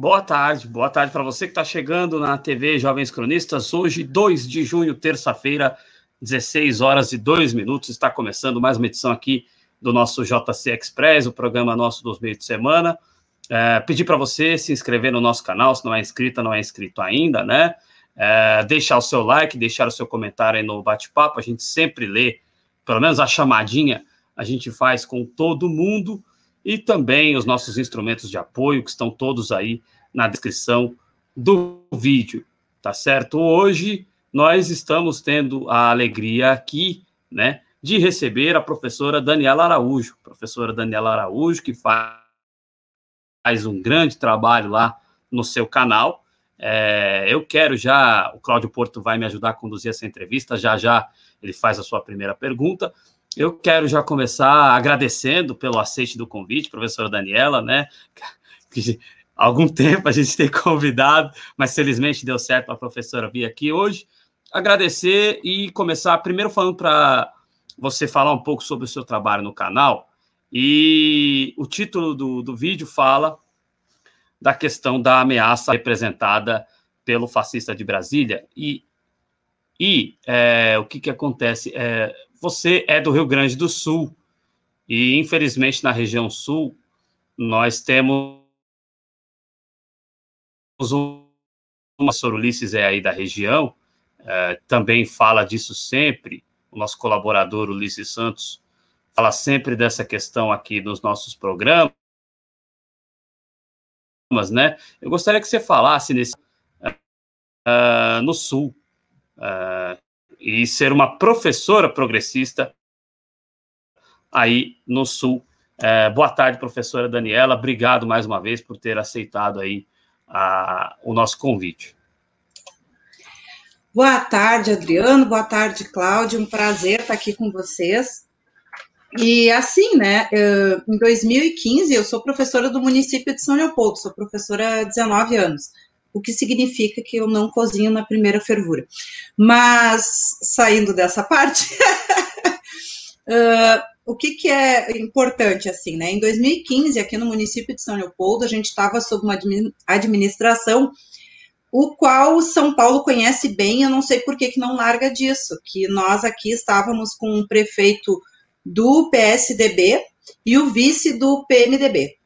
Boa tarde, boa tarde para você que está chegando na TV Jovens Cronistas. Hoje, 2 de junho, terça-feira, 16 horas e 2 minutos. Está começando mais uma edição aqui do nosso JC Express, o programa nosso dos meios de semana. É, pedir para você se inscrever no nosso canal, se não é inscrita, não é inscrito ainda, né? É, deixar o seu like, deixar o seu comentário aí no bate-papo. A gente sempre lê, pelo menos a chamadinha, a gente faz com todo mundo e também os nossos instrumentos de apoio, que estão todos aí na descrição do vídeo, tá certo? Hoje nós estamos tendo a alegria aqui, né, de receber a professora Daniela Araújo, professora Daniela Araújo, que faz um grande trabalho lá no seu canal. É, eu quero já, o Cláudio Porto vai me ajudar a conduzir essa entrevista, já já ele faz a sua primeira pergunta, eu quero já começar agradecendo pelo aceite do convite, professora Daniela, né? Que algum tempo a gente tem convidado, mas felizmente deu certo a professora vir aqui hoje. Agradecer e começar primeiro falando para você falar um pouco sobre o seu trabalho no canal. E o título do, do vídeo fala da questão da ameaça representada pelo fascista de Brasília. E, e é, o que, que acontece? É, você é do Rio Grande do Sul e, infelizmente, na região sul, nós temos um. O Ulisses é aí da região, é, também fala disso sempre. O nosso colaborador Ulisses Santos fala sempre dessa questão aqui nos nossos programas, né? Eu gostaria que você falasse nesse, uh, no Sul, uh, e ser uma professora progressista aí no Sul. É, boa tarde, professora Daniela. Obrigado mais uma vez por ter aceitado aí a, o nosso convite. Boa tarde, Adriano. Boa tarde, Cláudio. Um prazer estar aqui com vocês. E assim, né, em 2015 eu sou professora do município de São Leopoldo, sou professora há 19 anos o que significa que eu não cozinho na primeira fervura. Mas, saindo dessa parte, uh, o que, que, é importante, assim, né? Em 2015, aqui no município de São Leopoldo, a gente estava sob uma administração o qual São Paulo conhece bem, eu não sei por que, que não larga disso, que nós aqui estávamos com um prefeito do PSDB e o vice do PMDB.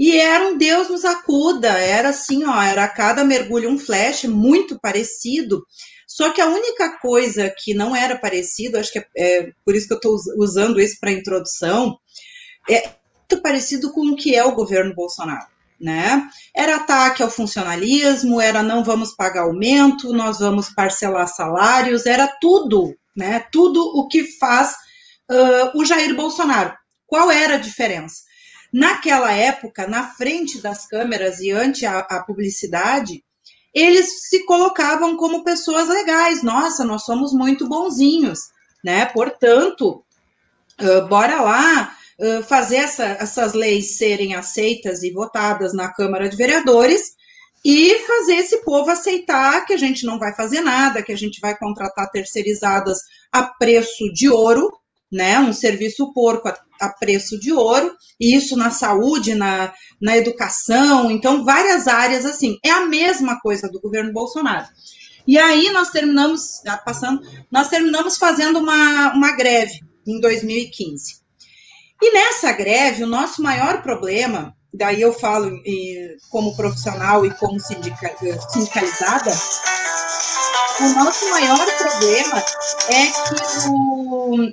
E era um Deus nos acuda, era assim, ó, era cada mergulho um flash, muito parecido. Só que a única coisa que não era parecido, acho que é, é por isso que eu estou usando isso para introdução, é muito parecido com o que é o governo Bolsonaro. Né? Era ataque ao funcionalismo, era não vamos pagar aumento, nós vamos parcelar salários, era tudo, né? Tudo o que faz uh, o Jair Bolsonaro. Qual era a diferença? Naquela época, na frente das câmeras e ante a, a publicidade, eles se colocavam como pessoas legais. Nossa, nós somos muito bonzinhos, né? Portanto, uh, bora lá uh, fazer essa, essas leis serem aceitas e votadas na Câmara de Vereadores e fazer esse povo aceitar que a gente não vai fazer nada, que a gente vai contratar terceirizadas a preço de ouro né? Um serviço porco a, a, preço de ouro, e isso na saúde, na, na educação, então várias áreas assim. É a mesma coisa do governo Bolsonaro. E aí nós terminamos, passando, nós terminamos fazendo uma, uma greve em 2015. E nessa greve, o nosso maior problema, daí eu falo como profissional e como sindicalizada, o nosso maior problema é que o,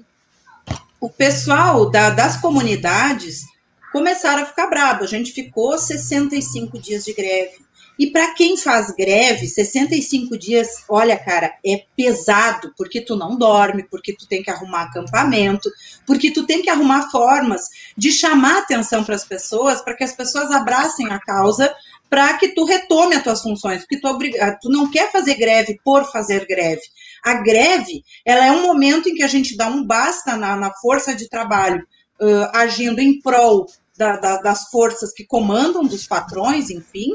o pessoal da, das comunidades começaram a ficar bravo. A gente ficou 65 dias de greve. E para quem faz greve, 65 dias, olha, cara, é pesado, porque tu não dorme, porque tu tem que arrumar acampamento, porque tu tem que arrumar formas de chamar atenção para as pessoas, para que as pessoas abracem a causa, para que tu retome as tuas funções, porque tu, tu não quer fazer greve por fazer greve. A greve, ela é um momento em que a gente dá um basta na, na força de trabalho, uh, agindo em prol da, da, das forças que comandam, dos patrões, enfim,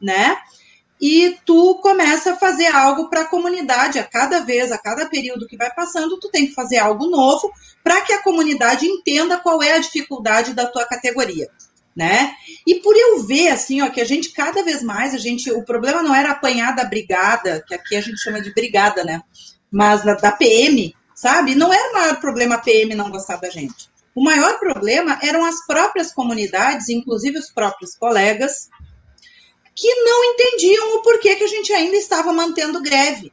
né? E tu começa a fazer algo para a comunidade. A cada vez, a cada período que vai passando, tu tem que fazer algo novo para que a comunidade entenda qual é a dificuldade da tua categoria. né? E por eu ver assim, ó, que a gente cada vez mais a gente, o problema não era apanhar da brigada, que aqui a gente chama de brigada, né? Mas da, da PM, sabe? Não era o maior problema a PM não gostar da gente. O maior problema eram as próprias comunidades, inclusive os próprios colegas, que não entendiam o porquê que a gente ainda estava mantendo greve.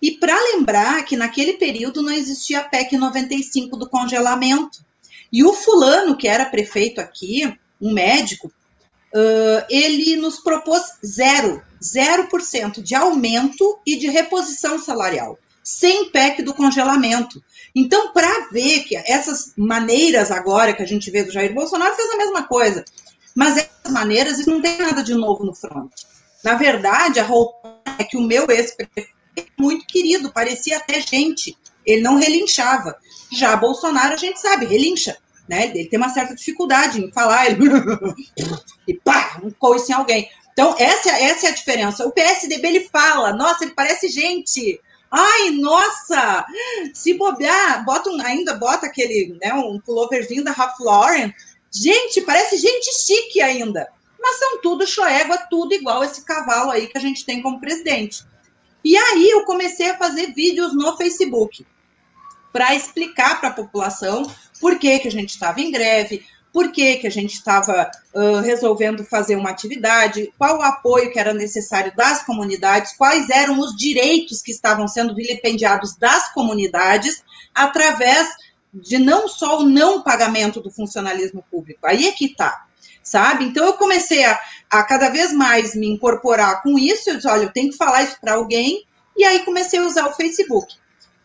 E para lembrar que naquele período não existia a PEC 95 do congelamento. E o fulano, que era prefeito aqui, um médico, uh, ele nos propôs zero, zero por cento de aumento e de reposição salarial, sem PEC do congelamento. Então, para ver que essas maneiras agora que a gente vê do Jair Bolsonaro fez a mesma coisa, mas essas maneiras isso não tem nada de novo no front. Na verdade, a roupa é que o meu ex-prefeito é muito querido, parecia até gente, ele não relinchava. Já Bolsonaro, a gente sabe, relincha né? Ele tem uma certa dificuldade em falar, ele e pá, um coice em alguém. Então, essa, essa é a diferença. O PSDB ele fala, nossa, ele parece gente. Ai, nossa! Se bobear, bota um, ainda bota aquele, né, um pulloverzinho da Ralph Lauren. Gente, parece gente chique ainda. Mas são tudo choégua, tudo igual esse cavalo aí que a gente tem como presidente. E aí eu comecei a fazer vídeos no Facebook para explicar para a população por que, que a gente estava em greve, por que, que a gente estava uh, resolvendo fazer uma atividade, qual o apoio que era necessário das comunidades, quais eram os direitos que estavam sendo vilipendiados das comunidades através de não só o não pagamento do funcionalismo público. Aí é que está, sabe? Então eu comecei a, a cada vez mais me incorporar com isso, eu disse, olha, eu tenho que falar isso para alguém, e aí comecei a usar o Facebook.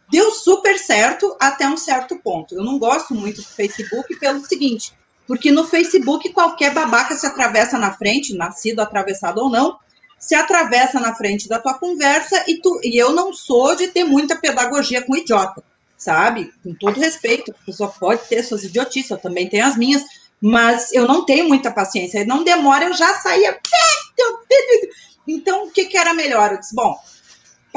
Deu super certo até um certo ponto. Eu não gosto muito do Facebook pelo seguinte, porque no Facebook qualquer babaca se atravessa na frente, nascido atravessado ou não, se atravessa na frente da tua conversa e, tu, e eu não sou de ter muita pedagogia com idiota, sabe? Com todo respeito, a pessoa pode ter suas idiotices, eu também tenho as minhas, mas eu não tenho muita paciência. Não demora, eu já saía. Então, o que, que era melhor? Eu disse, bom,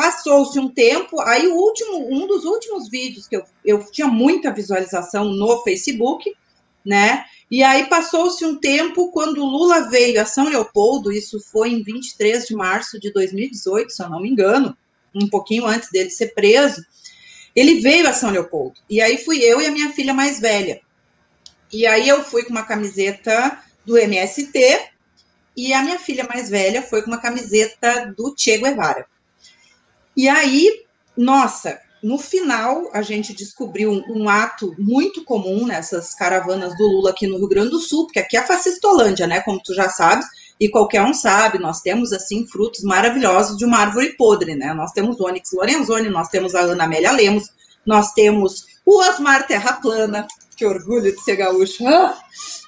Passou-se um tempo, aí o último, um dos últimos vídeos que eu, eu tinha muita visualização no Facebook, né? E aí passou-se um tempo quando Lula veio a São Leopoldo, isso foi em 23 de março de 2018, se eu não me engano, um pouquinho antes dele ser preso. Ele veio a São Leopoldo. E aí fui eu e a minha filha mais velha. E aí eu fui com uma camiseta do MST e a minha filha mais velha foi com uma camiseta do Che Guevara. E aí, nossa, no final a gente descobriu um, um, ato muito comum nessas caravanas do Lula aqui no Rio Grande do Sul, porque aqui é a fascistolândia, né? Como tu já sabes, e qualquer um sabe, nós temos assim frutos maravilhosos de uma árvore podre, né? Nós temos o Onyx Lorenzoni, nós temos a Ana Amélia Lemos, nós temos o Osmar Terra Plana, que orgulho de ser gaúcho. Ah!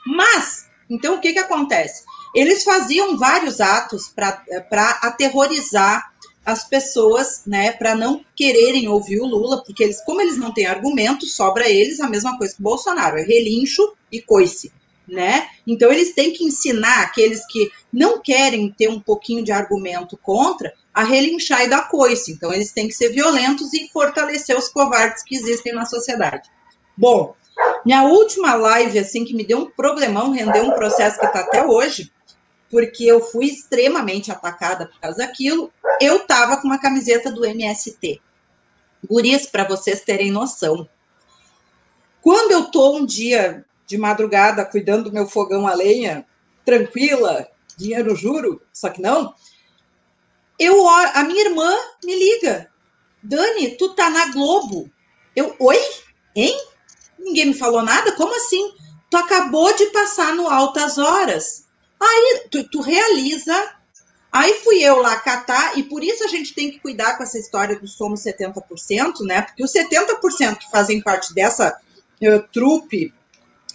Mas, então o que que acontece? Eles faziam vários atos para aterrorizar as pessoas, né, para não quererem ouvir o Lula, porque eles, como eles não têm argumento, sobra eles a mesma coisa que o Bolsonaro, é relincho e coice, né? Então eles têm que ensinar aqueles que não querem ter um pouquinho de argumento contra a relinchar e dar coice. Então eles têm que ser violentos e fortalecer os covardes que existem na sociedade. Bom, minha última live assim que me deu um problemão, rendeu um processo que está até hoje, porque eu fui extremamente atacada por causa daquilo. Eu tava com uma camiseta do MST. Gurias, para vocês terem noção. Quando eu tô um dia de madrugada cuidando do meu fogão a lenha, tranquila, dinheiro juro, só que não, eu a minha irmã me liga. Dani, tu tá na Globo. Eu, oi? Hein? Ninguém me falou nada? Como assim? Tu acabou de passar no Altas Horas. Aí tu, tu realiza. Aí fui eu lá catar, e por isso a gente tem que cuidar com essa história do somos 70%, né? Porque os 70% que fazem parte dessa uh, trupe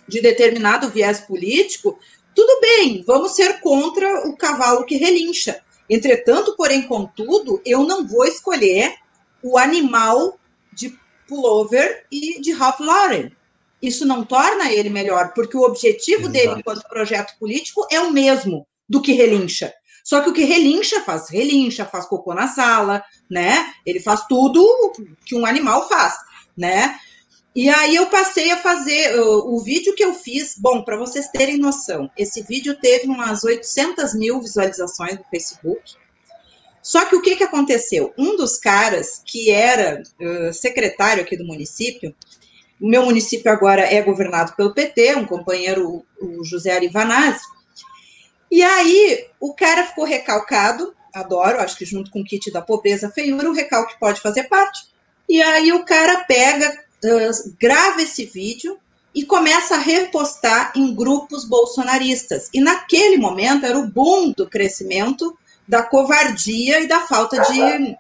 de determinado viés político, tudo bem, vamos ser contra o cavalo que relincha. Entretanto, porém, contudo, eu não vou escolher o animal de pullover e de Ralph Lauren isso não torna ele melhor, porque o objetivo Exato. dele enquanto projeto político é o mesmo do que relincha. Só que o que relincha faz relincha, faz cocô na sala, né? Ele faz tudo que um animal faz, né? E aí eu passei a fazer uh, o vídeo que eu fiz. Bom, para vocês terem noção, esse vídeo teve umas 800 mil visualizações no Facebook. Só que o que, que aconteceu? Um dos caras que era uh, secretário aqui do município, o meu município agora é governado pelo PT, um companheiro, o José Arivanazzi, e aí o cara ficou recalcado, adoro, acho que junto com o kit da pobreza feiura, o recalque pode fazer parte. E aí o cara pega, grava esse vídeo e começa a repostar em grupos bolsonaristas. E naquele momento era o boom do crescimento da covardia e da falta de,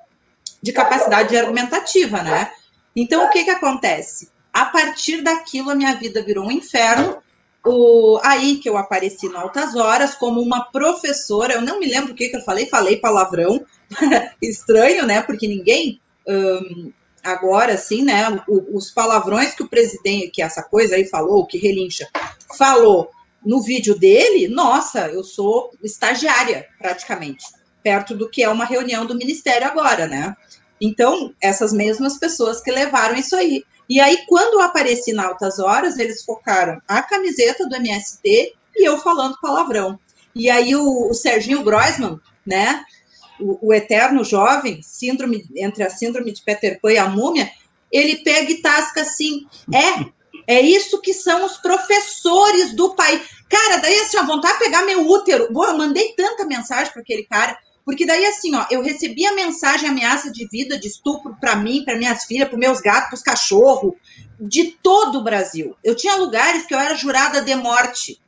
de capacidade argumentativa, né? Então o que que acontece? A partir daquilo a minha vida virou um inferno o, aí que eu apareci no Altas Horas como uma professora, eu não me lembro o que, que eu falei, falei palavrão, estranho, né? Porque ninguém um, agora, assim, né? O, os palavrões que o presidente, que essa coisa aí falou, que relincha, falou no vídeo dele, nossa, eu sou estagiária, praticamente, perto do que é uma reunião do ministério agora, né? Então, essas mesmas pessoas que levaram isso aí. E aí, quando eu apareci na Altas Horas, eles focaram a camiseta do MST e eu falando palavrão. E aí o, o Serginho Groisman, né, o, o, eterno jovem, síndrome entre a síndrome de Peter Pan e a múmia, ele pega e tasca assim, é, é isso que são os professores do país. Cara, daí assim, ó, vontade de pegar meu útero. Boa, eu mandei tanta mensagem para aquele cara. Porque daí, assim, ó, eu recebi a mensagem, ameaça de vida, de estupro para mim, para minhas filhas, para meus gatos, para os cachorros, de todo o Brasil. Eu tinha lugares que eu era jurada de morte.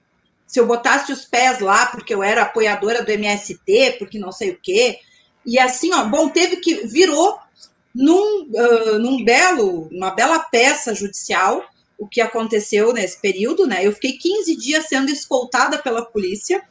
Se eu botasse os pés lá, porque eu era apoiadora do MST, porque não sei o quê. E assim, ó, bom, teve que. virou num, uh, num belo, uma bela peça judicial o que aconteceu nesse período, né? Eu fiquei 15 dias sendo escoltada pela polícia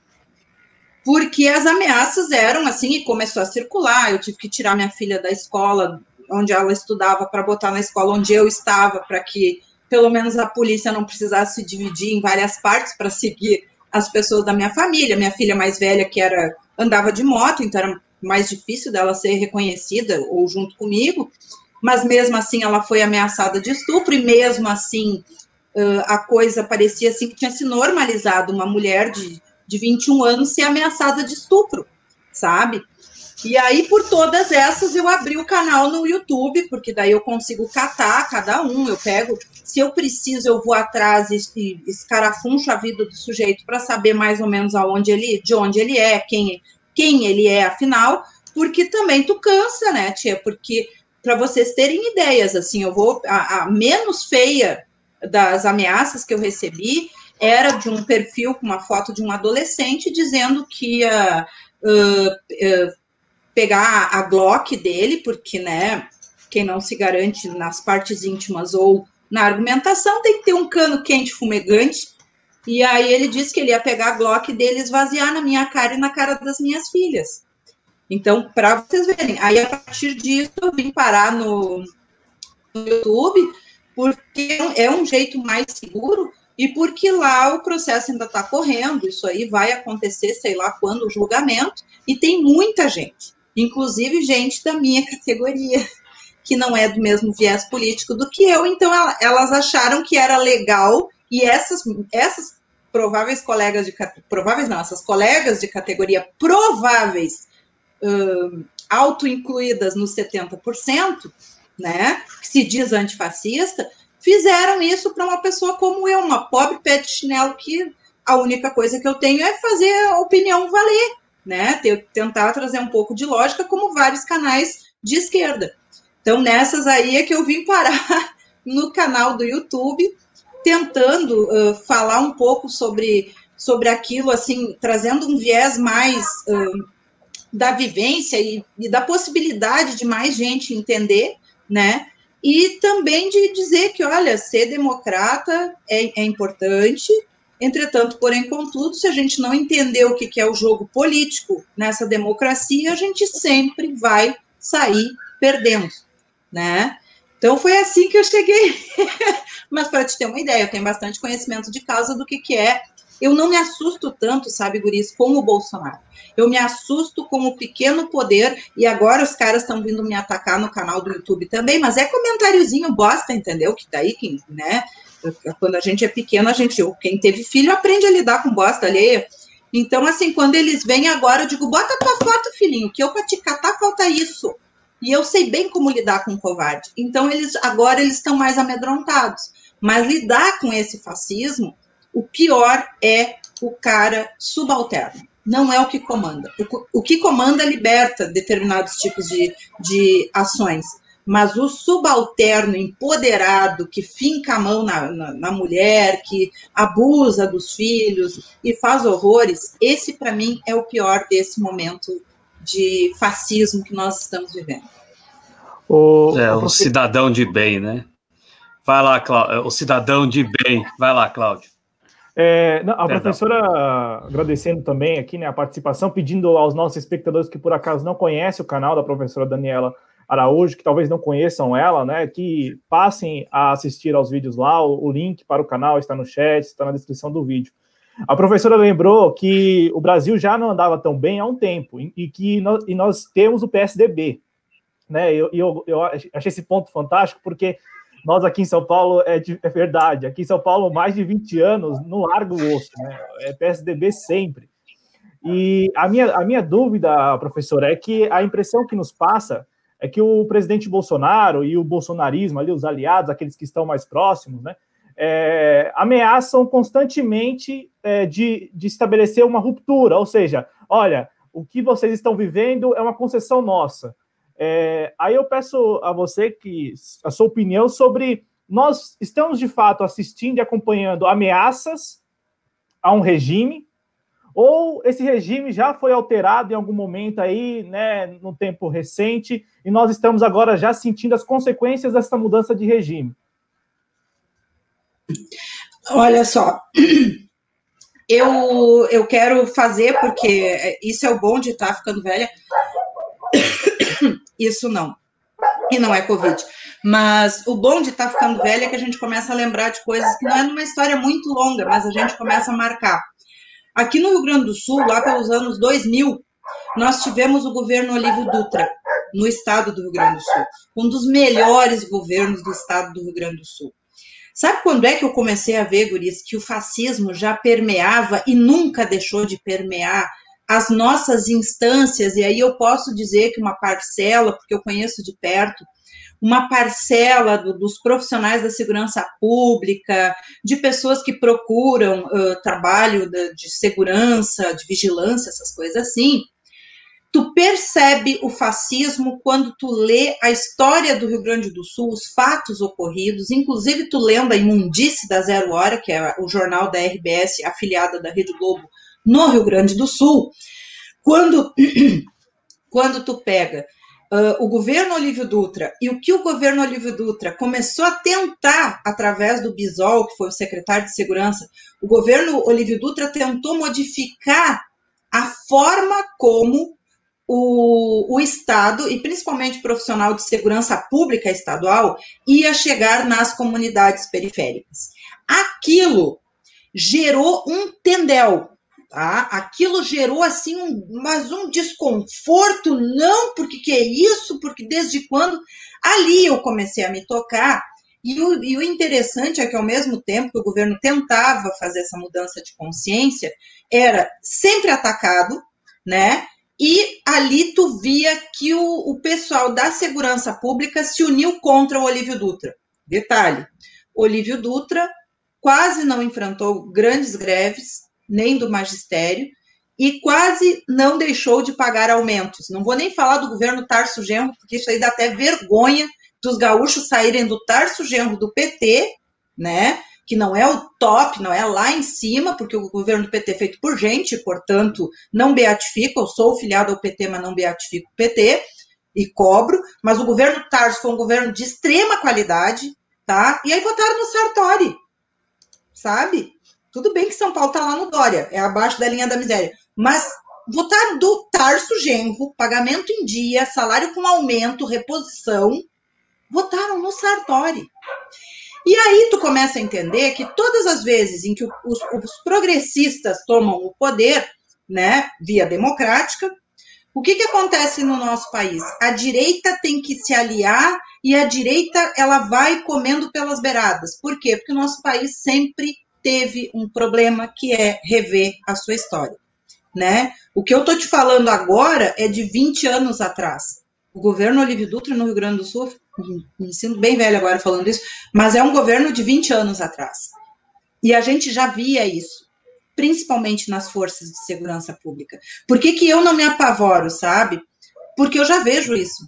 porque as ameaças eram assim e começou a circular. Eu tive que tirar minha filha da escola onde ela estudava para botar na escola onde eu estava, para que pelo menos a polícia não precisasse se dividir em várias partes para seguir as pessoas da minha família. Minha filha mais velha que era andava de moto, então era mais difícil dela ser reconhecida ou junto comigo. Mas mesmo assim ela foi ameaçada de estupro e mesmo assim a coisa parecia assim que tinha se normalizado uma mulher de de 21 anos ser ameaçada de estupro, sabe? E aí, por todas essas, eu abri o canal no YouTube, porque daí eu consigo catar cada um. Eu pego, se eu preciso, eu vou atrás e escarafuncho a vida do sujeito para saber mais ou menos aonde ele, de onde ele é, quem, quem ele é, afinal, porque também tu cansa, né, tia? Porque para vocês terem ideias, assim, eu vou a, a menos feia das ameaças que eu recebi era de um perfil com uma foto de um adolescente dizendo que ia uh, uh, pegar a Glock dele, porque, né, quem não se garante nas partes íntimas ou na argumentação tem que ter um cano quente fumegante. E aí ele disse que ele ia pegar a Glock dele e esvaziar na minha cara e na cara das minhas filhas. Então, para vocês verem, aí a partir disso eu vim parar no, no YouTube, porque é um jeito mais seguro e porque lá o processo ainda está correndo, isso aí vai acontecer, sei lá quando, o julgamento, e tem muita gente, inclusive gente da minha categoria, que não é do mesmo viés político do que eu, então elas acharam que era legal, e essas, essas prováveis colegas de prováveis não, essas colegas de categoria prováveis uh, auto-incluídas nos 70%, né, que se diz antifascista, fizeram isso para uma pessoa como eu, uma pobre pé de chinelo que a única coisa que eu tenho é fazer a opinião valer, né? Tentar trazer um pouco de lógica, como vários canais de esquerda. Então, nessas aí é que eu vim parar no canal do YouTube, tentando uh, falar um pouco sobre, sobre aquilo, assim, trazendo um viés mais uh, da vivência e, e da possibilidade de mais gente entender, né? E também de dizer que, olha, ser democrata é, é importante, entretanto, porém, contudo, se a gente não entender o que, que é o jogo político nessa democracia, a gente sempre vai sair perdendo, né? Então foi assim que eu cheguei. Mas para te ter uma ideia, eu tenho bastante conhecimento de causa do que, que é eu não me assusto tanto, sabe, Guris, com o Bolsonaro. Eu me assusto com o pequeno poder, e agora os caras estão vindo me atacar no canal do YouTube também, mas é comentáriozinho bosta, entendeu? Que daí, quem, né? Quando a gente é pequeno, a gente, quem teve filho aprende a lidar com bosta alheia. Então, assim, quando eles vêm agora, eu digo, bota tua foto, filhinho, que eu pra te catar falta isso. E eu sei bem como lidar com o covarde. Então, eles agora eles estão mais amedrontados. Mas lidar com esse fascismo, o pior é o cara subalterno. Não é o que comanda. O, o que comanda liberta determinados tipos de, de ações mas o subalterno empoderado que finca a mão na, na, na mulher, que abusa dos filhos e faz horrores, esse para mim é o pior desse momento de fascismo que nós estamos vivendo. O, é, o cidadão de bem, né? Vai lá, Cláudio. O cidadão de bem. Vai lá, Cláudio. É, não, a Perdão. professora agradecendo também aqui né, a participação, pedindo aos nossos espectadores que por acaso não conhecem o canal da professora Daniela Araújo, que talvez não conheçam ela, né, que passem a assistir aos vídeos lá, o, o link para o canal está no chat, está na descrição do vídeo. A professora lembrou que o Brasil já não andava tão bem há um tempo e, e que nós, e nós, temos o PSDB. Né? Eu, eu, eu, achei esse ponto fantástico porque nós aqui em São Paulo é, de, é, verdade. Aqui em São Paulo, mais de 20 anos, não larga o osso. Né? É PSDB sempre. E a minha, a minha dúvida, professora, é que a impressão que nos passa é que o presidente Bolsonaro e o bolsonarismo, ali, os aliados, aqueles que estão mais próximos, né, é, ameaçam constantemente é, de, de estabelecer uma ruptura, ou seja, olha, o que vocês estão vivendo é uma concessão nossa. É, aí eu peço a você que a sua opinião sobre nós estamos de fato assistindo e acompanhando ameaças a um regime ou esse regime já foi alterado em algum momento aí, né, no tempo recente, e nós estamos agora já sentindo as consequências dessa mudança de regime? Olha só, eu, eu quero fazer, porque isso é o bom de estar ficando velha. Isso não. E não é Covid. Mas o bom de estar ficando velha é que a gente começa a lembrar de coisas que não é numa história muito longa, mas a gente começa a marcar. Aqui no Rio Grande do Sul, lá pelos anos 2000, nós tivemos o governo Olívio Dutra, no estado do Rio Grande do Sul. Um dos melhores governos do estado do Rio Grande do Sul. Sabe quando é que eu comecei a ver, Guris, que o fascismo já permeava e nunca deixou de permear as nossas instâncias? E aí eu posso dizer que uma parcela, porque eu conheço de perto, uma parcela do, dos profissionais da segurança pública, de pessoas que procuram uh, trabalho de, de segurança, de vigilância, essas coisas assim, tu percebe o fascismo quando tu lê a história do Rio Grande do Sul, os fatos ocorridos, inclusive tu lendo a Imundice da Zero Hora, que é o jornal da RBS, afiliada da Rede Globo, no Rio Grande do Sul, quando, quando tu pega uh, o governo Olívio Dutra e o que o governo Olívio Dutra começou a tentar, através do Bisol, que foi o secretário de Segurança, o governo Olívio Dutra tentou modificar a forma como o, o Estado, e principalmente o profissional de segurança pública estadual, ia chegar nas comunidades periféricas. Aquilo gerou um tendel, tá? Aquilo gerou assim um, mas um desconforto, não porque que é isso, porque desde quando ali eu comecei a me tocar. E o, e o interessante é que ao mesmo tempo que o governo tentava fazer essa mudança de consciência, era sempre atacado, né? E ali tu via que o, o pessoal da segurança pública se uniu contra o Olívio Dutra. Detalhe: Olívio Dutra quase não enfrentou grandes greves, nem do magistério, e quase não deixou de pagar aumentos. Não vou nem falar do governo Tarso Genro, porque isso aí dá até vergonha dos gaúchos saírem do Tarso Genro do PT, né? Que não é o top, não é lá em cima, porque o governo do PT é feito por gente, portanto, não beatifico. Eu sou filiado ao PT, mas não beatifico o PT e cobro. Mas o governo Tarso foi um governo de extrema qualidade, tá? E aí votaram no Sartori, sabe? Tudo bem que São Paulo está lá no Dória, é abaixo da linha da miséria. Mas votar do Tarso Genro, pagamento em dia, salário com aumento, reposição, votaram no Sartori. E aí tu começa a entender que todas as vezes em que os, os progressistas tomam o poder, né, via democrática, o que, que acontece no nosso país? A direita tem que se aliar e a direita ela vai comendo pelas beiradas. Por quê? Porque o nosso país sempre teve um problema que é rever a sua história, né? O que eu tô te falando agora é de 20 anos atrás. O governo Olívio Dutra no Rio Grande do Sul, me sinto bem velho agora falando isso, mas é um governo de 20 anos atrás. E a gente já via isso principalmente nas forças de segurança pública. Por que, que eu não me apavoro, sabe? Porque eu já vejo isso.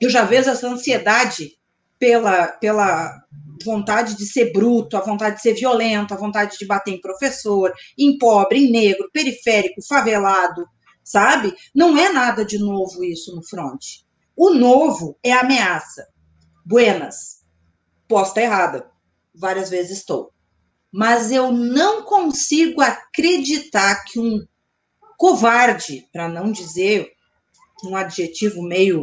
Eu já vejo essa ansiedade pela, pela vontade de ser bruto, a vontade de ser violento, a vontade de bater em professor, em pobre, em negro, periférico, favelado, sabe? Não é nada de novo isso no front. O novo é ameaça. Buenas. Posso estar errada. Várias vezes estou mas eu não consigo acreditar que um covarde, para não dizer um adjetivo meio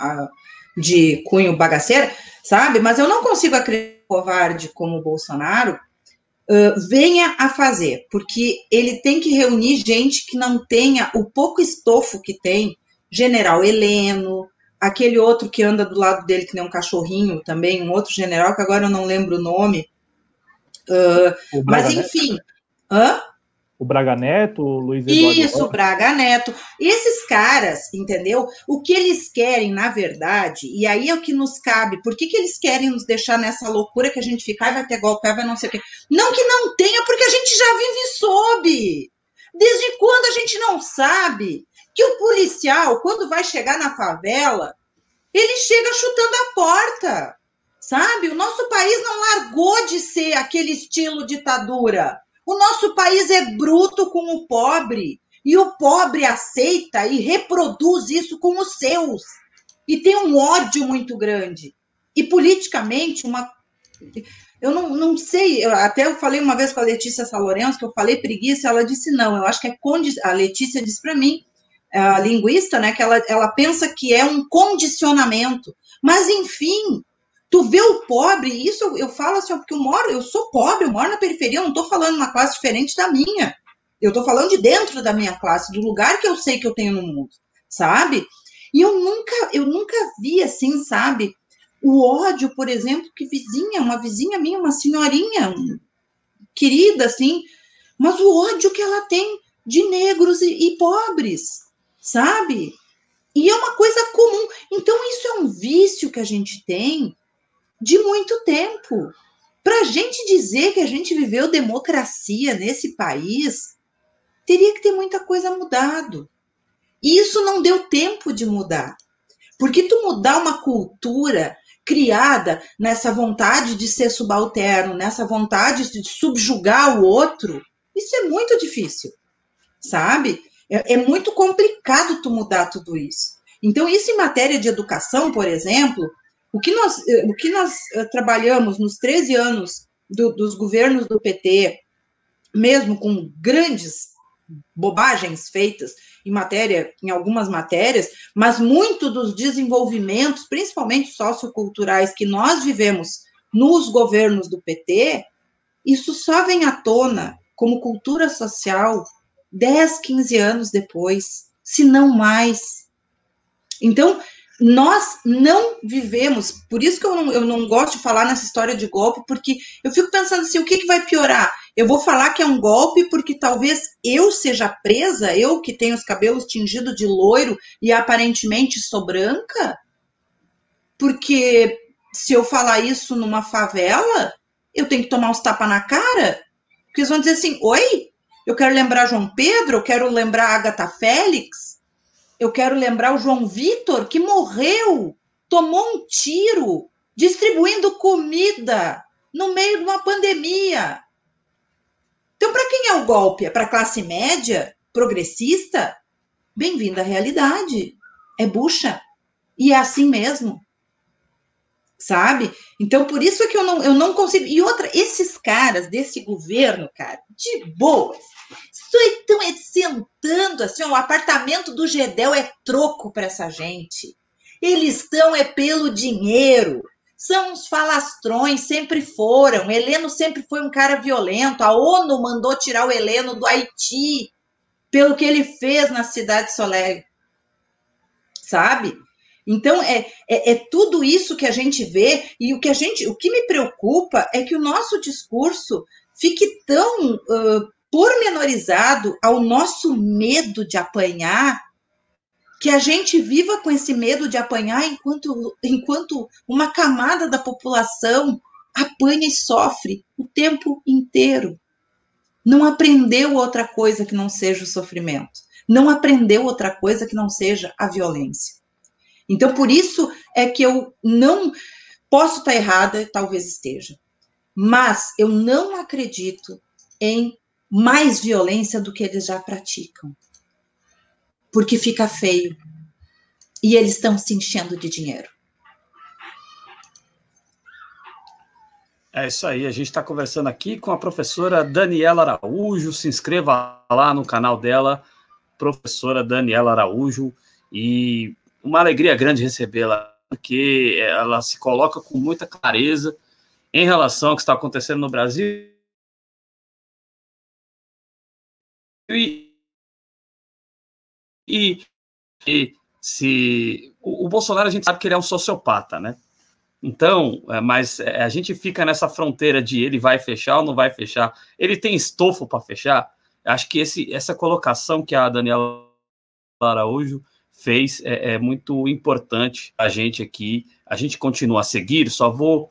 uh, de cunho bagaceiro, sabe? Mas eu não consigo acreditar covarde como o Bolsonaro uh, venha a fazer, porque ele tem que reunir gente que não tenha o pouco estofo que tem, General Heleno, aquele outro que anda do lado dele que nem um cachorrinho também, um outro general que agora eu não lembro o nome, Uh, mas enfim. Hã? O Braga Neto, o Luiz Eduardo Isso, o Braga Neto. Esses caras, entendeu? O que eles querem, na verdade, e aí é o que nos cabe, por que, que eles querem nos deixar nessa loucura que a gente fica, vai ter golpe, vai não sei o quê. Não que não tenha, porque a gente já vive e soube. Desde quando a gente não sabe que o policial, quando vai chegar na favela, ele chega chutando a porta sabe? O nosso país não largou de ser aquele estilo ditadura. O nosso país é bruto com o pobre. E o pobre aceita e reproduz isso com os seus. E tem um ódio muito grande. E politicamente, uma. Eu não, não sei, eu, até eu falei uma vez com a Letícia Salorenzo, que eu falei preguiça, ela disse não, eu acho que é condi... a Letícia disse para mim, a linguista, né, que ela, ela pensa que é um condicionamento. Mas, enfim, Tu vê o pobre, isso eu, eu falo assim, porque eu moro, eu sou pobre, eu moro na periferia, eu não estou falando uma classe diferente da minha. Eu estou falando de dentro da minha classe, do lugar que eu sei que eu tenho no mundo, sabe? E eu nunca, eu nunca vi assim, sabe? O ódio, por exemplo, que vizinha, uma vizinha minha, uma senhorinha querida, assim, mas o ódio que ela tem de negros e, e pobres, sabe? E é uma coisa comum. Então, isso é um vício que a gente tem de muito tempo. Para a gente dizer que a gente viveu democracia nesse país, teria que ter muita coisa mudado. E isso não deu tempo de mudar. Porque tu mudar uma cultura criada nessa vontade de ser subalterno, nessa vontade de subjugar o outro, isso é muito difícil, sabe? É, é muito complicado tu mudar tudo isso. Então, isso em matéria de educação, por exemplo, o que nós, eh, o que nós eh, trabalhamos nos 13 anos do, dos governos do PT, mesmo com grandes bobagens feitas em matéria, em algumas matérias, mas muito dos desenvolvimentos, principalmente socioculturais, que nós vivemos nos governos do PT, isso só vem à tona como cultura social 10, 15 anos depois, se não mais. Então, nós não vivemos, por isso que eu não, eu não gosto de falar nessa história de golpe, porque eu fico pensando assim, o que, que vai piorar? Eu vou falar que é um golpe porque talvez eu seja presa, eu que tenho os cabelos tingidos de loiro e aparentemente sou branca? Porque se eu falar isso numa favela, eu tenho que tomar uns tapas na cara? Porque eles vão dizer assim, oi, eu quero lembrar João Pedro, eu quero lembrar Agatha Félix, eu quero lembrar o João Vitor, que morreu, tomou um tiro, distribuindo comida no meio de uma pandemia. Então, para quem é o golpe? É para a classe média, progressista? Bem-vindo à realidade. É bucha. E é assim mesmo. Sabe? Então, por isso é que eu não, eu não consigo. E outra, esses caras desse governo, cara, de boas, estão sentando assim, o apartamento do Gedel é troco para essa gente. Eles estão é pelo dinheiro. são uns falastrões, sempre foram. Heleno sempre foi um cara violento. A ONU mandou tirar o Heleno do Haiti pelo que ele fez na cidade de. Sabe? Então é, é, é, tudo isso que a gente vê e o que a gente, o que me preocupa é que o nosso discurso fique tão uh, pormenorizado ao nosso medo de apanhar que a gente viva com esse medo de apanhar enquanto, enquanto uma camada da população apanha e sofre o tempo inteiro. Não aprendeu outra coisa que não seja o sofrimento. Não aprendeu outra coisa que não seja a violência. Então, por isso é que eu não posso estar errada, talvez esteja, mas eu não acredito em mais violência do que eles já praticam porque fica feio. E eles estão se enchendo de dinheiro. É isso aí, a gente está conversando aqui com a professora Daniela Araújo. Se inscreva lá no canal dela, professora Daniela Araújo. E uma alegria grande recebê-la, porque ela se coloca com muita clareza em relação ao que está acontecendo no Brasil. E, e, se o, o, Bolsonaro a gente sabe que ele é um sociopata, né? Então, é, mas é, a gente fica nessa fronteira de ele vai fechar ou não vai fechar. Ele tem estofo para fechar. Acho que esse, essa colocação que a Daniela Araújo fez é, é muito importante a gente aqui. A gente continua a seguir. Só vou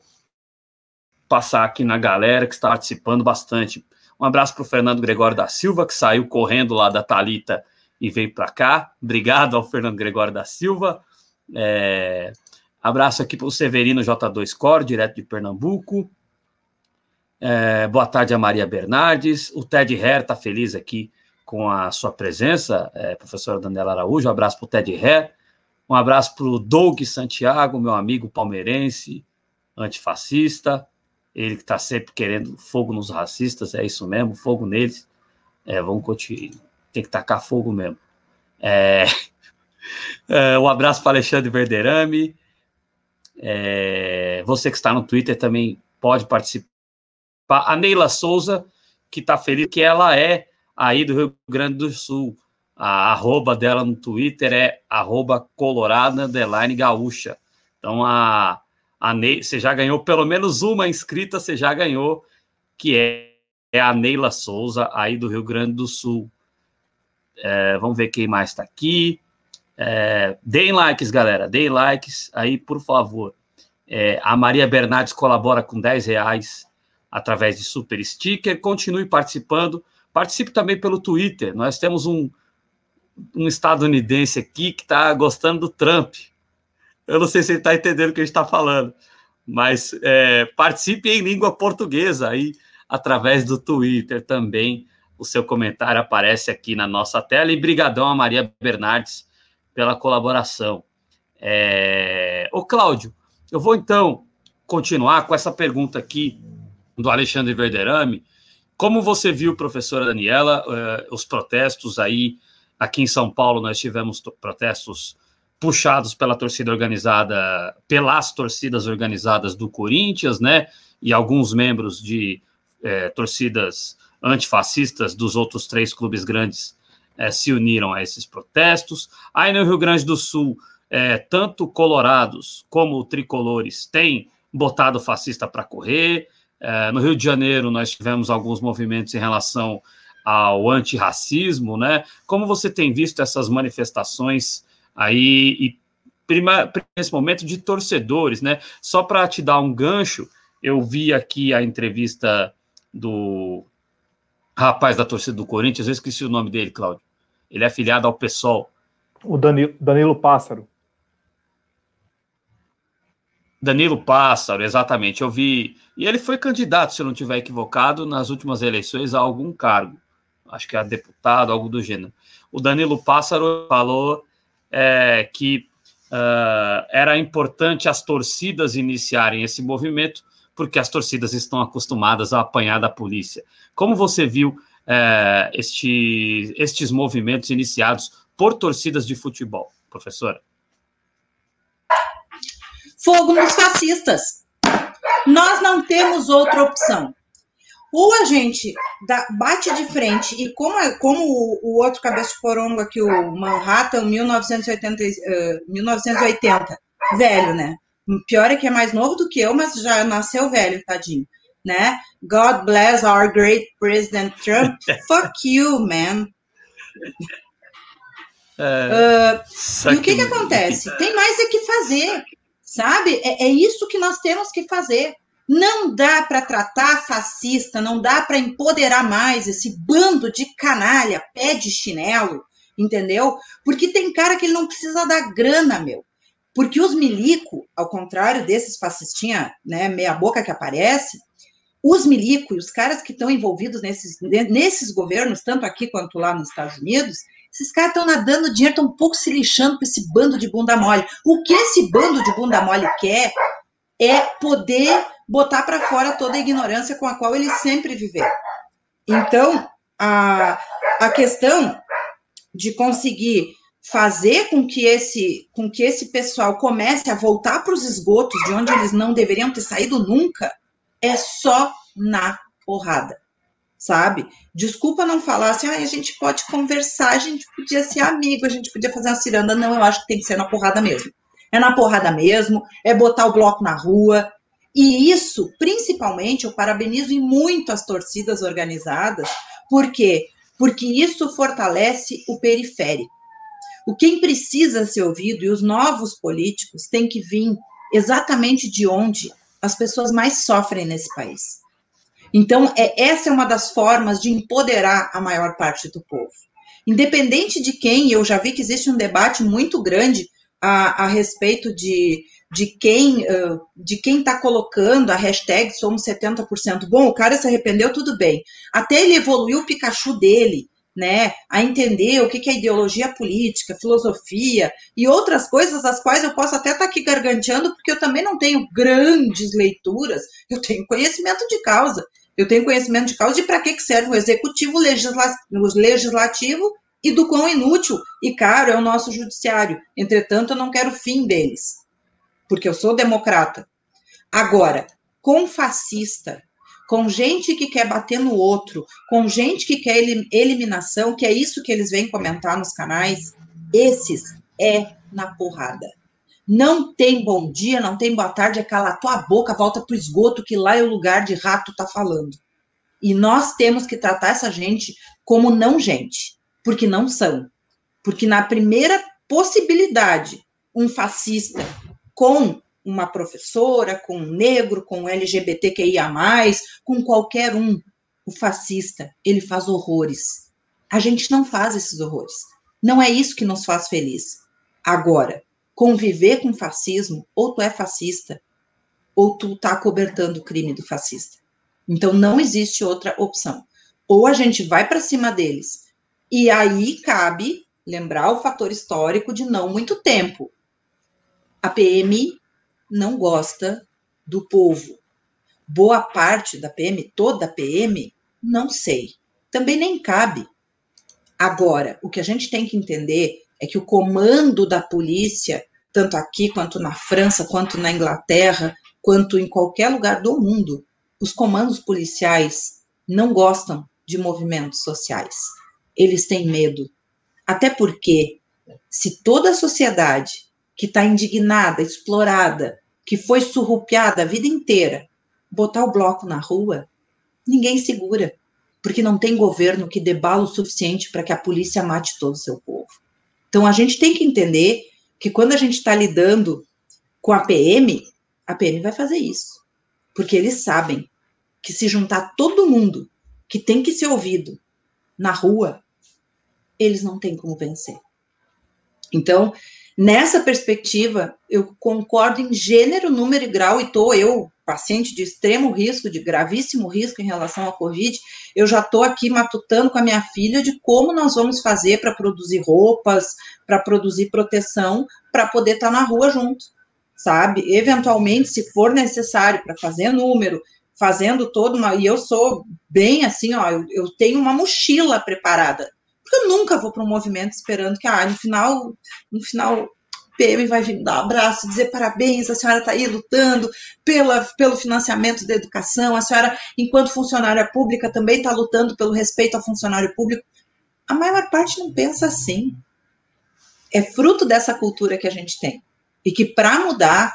passar aqui na galera que está participando bastante. Um abraço para o Fernando Gregório da Silva, que saiu correndo lá da Talita e veio para cá. Obrigado ao Fernando Gregório da Silva. É, abraço aqui para o Severino J2 Core, direto de Pernambuco. É, boa tarde a Maria Bernardes. O Ted Herr está feliz aqui com a sua presença, é, professora Daniela Araújo. Um abraço para o Ted Herr. Um abraço para o Doug Santiago, meu amigo palmeirense, antifascista. Ele que está sempre querendo fogo nos racistas, é isso mesmo, fogo neles. É, vamos continuar tem que tacar fogo mesmo. É, é, um abraço para Alexandre Verderame. É, você que está no Twitter também pode participar. A Neila Souza, que está feliz, que ela é aí do Rio Grande do Sul. A arroba dela no Twitter é arroba colorada gaúcha. Então, a, a Neila, você já ganhou pelo menos uma inscrita, você já ganhou, que é, é a Neila Souza, aí do Rio Grande do Sul. É, vamos ver quem mais está aqui. É, deem likes, galera. Deem likes aí, por favor. É, a Maria Bernardes colabora com 10 reais através de super sticker. Continue participando. Participe também pelo Twitter. Nós temos um, um estadunidense aqui que está gostando do Trump. Eu não sei se ele está entendendo o que a gente está falando, mas é, participe em língua portuguesa aí através do Twitter também o seu comentário aparece aqui na nossa tela. E brigadão a Maria Bernardes pela colaboração. É... Ô, Cláudio, eu vou então continuar com essa pergunta aqui do Alexandre Verderame. Como você viu, professora Daniela, eh, os protestos aí aqui em São Paulo, nós tivemos protestos puxados pela torcida organizada, pelas torcidas organizadas do Corinthians, né? E alguns membros de eh, torcidas antifascistas dos outros três clubes grandes é, se uniram a esses protestos. Aí no Rio Grande do Sul, é, tanto colorados como tricolores têm botado fascista para correr. É, no Rio de Janeiro, nós tivemos alguns movimentos em relação ao antirracismo, né? Como você tem visto essas manifestações aí, e prima, nesse momento de torcedores, né? Só para te dar um gancho, eu vi aqui a entrevista do rapaz da torcida do Corinthians, eu esqueci o nome dele, Cláudio. Ele é afiliado ao PSOL. O Danilo, Danilo Pássaro. Danilo Pássaro, exatamente. Eu vi. E ele foi candidato, se eu não estiver equivocado, nas últimas eleições a algum cargo. Acho que a deputado, algo do gênero. O Danilo Pássaro falou é, que uh, era importante as torcidas iniciarem esse movimento porque as torcidas estão acostumadas a apanhar da polícia. Como você viu é, este, estes movimentos iniciados por torcidas de futebol, professora? fogo nos fascistas. Nós não temos outra opção. Ou a gente dá, bate de frente, e como, é, como o, o, outro cabeça de porongo aqui, o Manhattan, 1980, uh, 1980, velho, né? Pior é que é mais novo do que eu, mas já nasceu velho, tadinho, né? God bless our great President Trump. Fuck you, man. É, uh, e o que, que acontece? Tem mais é que fazer, sabe? É, é isso que nós temos que fazer. Não dá para tratar fascista, não dá para empoderar mais esse bando de canalha, pé de chinelo, entendeu? Porque tem cara que ele não precisa dar grana, meu. Porque os milico, ao contrário desses fascistinha, né, meia boca que aparece, os milico e os caras que estão envolvidos nesses, nesses governos, tanto aqui quanto lá nos Estados Unidos, esses caras estão nadando dinheiro, estão um pouco se lixando com esse bando de bunda mole. O que esse bando de bunda mole quer é poder botar para fora toda a ignorância com a qual ele sempre viveu. Então, a, a questão de conseguir fazer com que esse com que esse pessoal comece a voltar para os esgotos de onde eles não deveriam ter saído nunca é só na porrada, sabe? Desculpa não falar assim, ah, a gente pode conversar, a gente podia ser amigo, a gente podia fazer uma ciranda. Não, eu acho que tem que ser na porrada mesmo. É na porrada mesmo, é botar o bloco na rua, e isso, principalmente, eu parabenizo em muito as torcidas organizadas, por quê? Porque isso fortalece o periférico. O quem precisa ser ouvido e os novos políticos têm que vir exatamente de onde as pessoas mais sofrem nesse país. Então, é, essa é uma das formas de empoderar a maior parte do povo. Independente de quem, eu já vi que existe um debate muito grande a, a respeito de de quem uh, de quem está colocando a hashtag somos 70%. Bom, o cara se arrependeu, tudo bem. Até ele evoluiu o Pikachu dele, né? A entender o que, que é ideologia política, filosofia e outras coisas as quais eu posso até estar tá aqui garganteando, porque eu também não tenho grandes leituras, eu tenho conhecimento de causa. Eu tenho conhecimento de causa de para que, que serve o executivo, o legislativo e do quão inútil e caro é o nosso judiciário. Entretanto, eu não quero fim deles porque eu sou democrata. Agora, com fascista, com gente que quer bater no outro, com gente que quer eliminação, que é isso que eles vêm comentar nos canais, esses é na porrada. Não tem bom dia, não tem boa tarde, é calar tua boca, volta pro esgoto, que lá é o lugar de rato tá falando. E nós temos que tratar essa gente como não gente, porque não são. Porque na primeira possibilidade, um fascista com uma professora, com um negro, com um LGBTQIA, com qualquer um. O fascista, ele faz horrores. A gente não faz esses horrores. Não é isso que nos faz feliz. Agora, conviver com fascismo, ou tu é fascista, ou tu tá cobertando o crime do fascista. Então não existe outra opção. Ou a gente vai para cima deles, e aí cabe lembrar o fator histórico de não muito tempo a PM não gosta do povo. Boa parte da PM, toda a PM, não sei. Também nem cabe. Agora, o que a gente tem que entender é que o comando da polícia, tanto aqui quanto na França, quanto na Inglaterra, quanto em qualquer lugar do mundo, os comandos policiais não gostam de movimentos sociais. Eles têm medo. Até porque, se toda a sociedade que está indignada, explorada, que foi surrupiada a vida inteira, botar o bloco na rua, ninguém segura, porque não tem governo que dê bala o suficiente para que a polícia mate todo o seu povo. Então a gente tem que entender que quando a gente está lidando com a PM, a PM vai fazer isso, porque eles sabem que se juntar todo mundo que tem que ser ouvido na rua, eles não têm como vencer. Então, Nessa perspectiva, eu concordo em gênero, número e grau, e estou eu, paciente de extremo risco, de gravíssimo risco em relação à Covid, eu já estou aqui matutando com a minha filha de como nós vamos fazer para produzir roupas, para produzir proteção, para poder estar tá na rua junto, sabe? Eventualmente, se for necessário, para fazer número, fazendo todo uma. E eu sou bem assim, ó, eu, eu tenho uma mochila preparada eu nunca vou para um movimento esperando que, ah, no final, no final, PM vai vir dar um abraço, dizer parabéns, a senhora está aí lutando pela, pelo financiamento da educação, a senhora, enquanto funcionária pública, também está lutando pelo respeito ao funcionário público. A maior parte não pensa assim. É fruto dessa cultura que a gente tem. E que para mudar,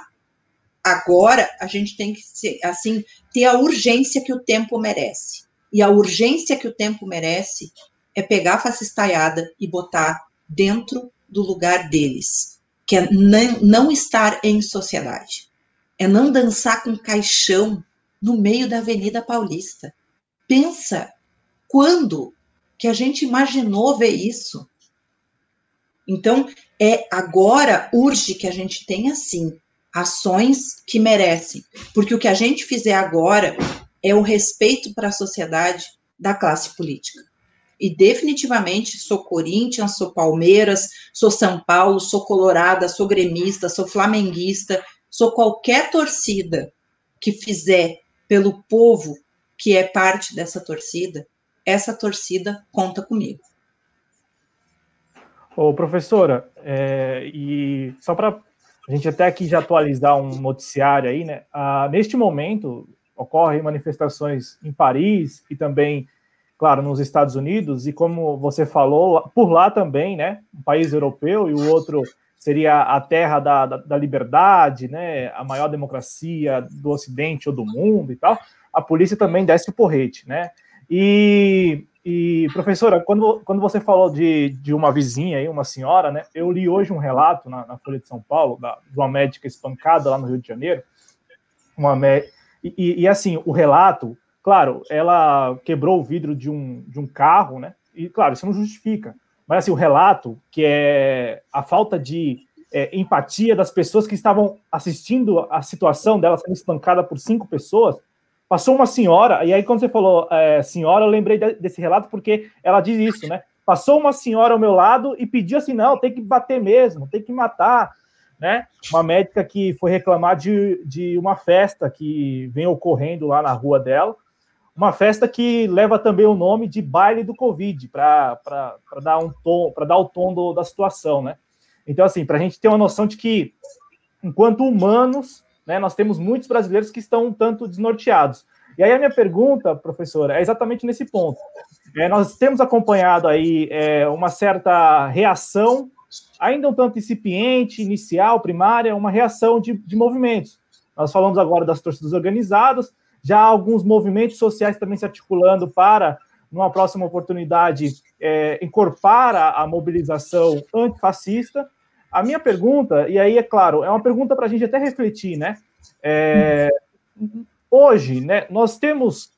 agora a gente tem que ser, assim ter a urgência que o tempo merece. E a urgência que o tempo merece é pegar a fascistaiada e botar dentro do lugar deles, que é não, não estar em sociedade. É não dançar com caixão no meio da Avenida Paulista. Pensa quando que a gente imaginou ver isso. Então, é agora urge que a gente tenha sim ações que merecem, porque o que a gente fizer agora é o respeito para a sociedade da classe política. E definitivamente sou Corinthians, sou Palmeiras, sou São Paulo, sou Colorada, sou gremista, sou flamenguista, sou qualquer torcida que fizer pelo povo que é parte dessa torcida, essa torcida conta comigo. Ô, professora, é, e só para a gente até aqui já atualizar um noticiário aí, né? Ah, neste momento ocorrem manifestações em Paris e também claro, nos Estados Unidos, e como você falou, por lá também, né? Um país europeu e o outro seria a terra da, da, da, liberdade, né? A maior democracia do Ocidente ou do mundo e tal. A polícia também desce o porrete, né? E, e professora, quando, quando você falou de, de uma vizinha aí, uma senhora, né? Eu li hoje um relato na, na Folha de São Paulo da, de uma médica espancada lá no Rio de Janeiro. Uma e, e, e assim, o relato Claro, ela quebrou o vidro de um, de um carro, né? E, claro, isso não justifica. Mas, assim, o relato, que é a falta de é, empatia das pessoas que estavam assistindo a situação dela sendo espancada por cinco pessoas, passou uma senhora, e aí quando você falou é, senhora, eu lembrei de, desse relato porque ela diz isso, né? Passou uma senhora ao meu lado e pediu assim, não, tem que bater mesmo, tem que matar, né? Uma médica que foi reclamar de, de uma festa que vem ocorrendo lá na rua dela, uma festa que leva também o nome de baile do Covid, para dar um tom, para dar o tom do, da situação, né? Então, assim, para a gente ter uma noção de que, enquanto humanos, né, nós temos muitos brasileiros que estão um tanto desnorteados. E aí a minha pergunta, professora, é exatamente nesse ponto. É, nós temos acompanhado aí é, uma certa reação, ainda um tanto incipiente, inicial, primária, uma reação de, de movimentos. Nós falamos agora das torcidas organizadas, já alguns movimentos sociais também se articulando para, numa próxima oportunidade, é, incorporar a, a mobilização antifascista. A minha pergunta, e aí é claro, é uma pergunta para a gente até refletir, né? É, hoje, né, nós temos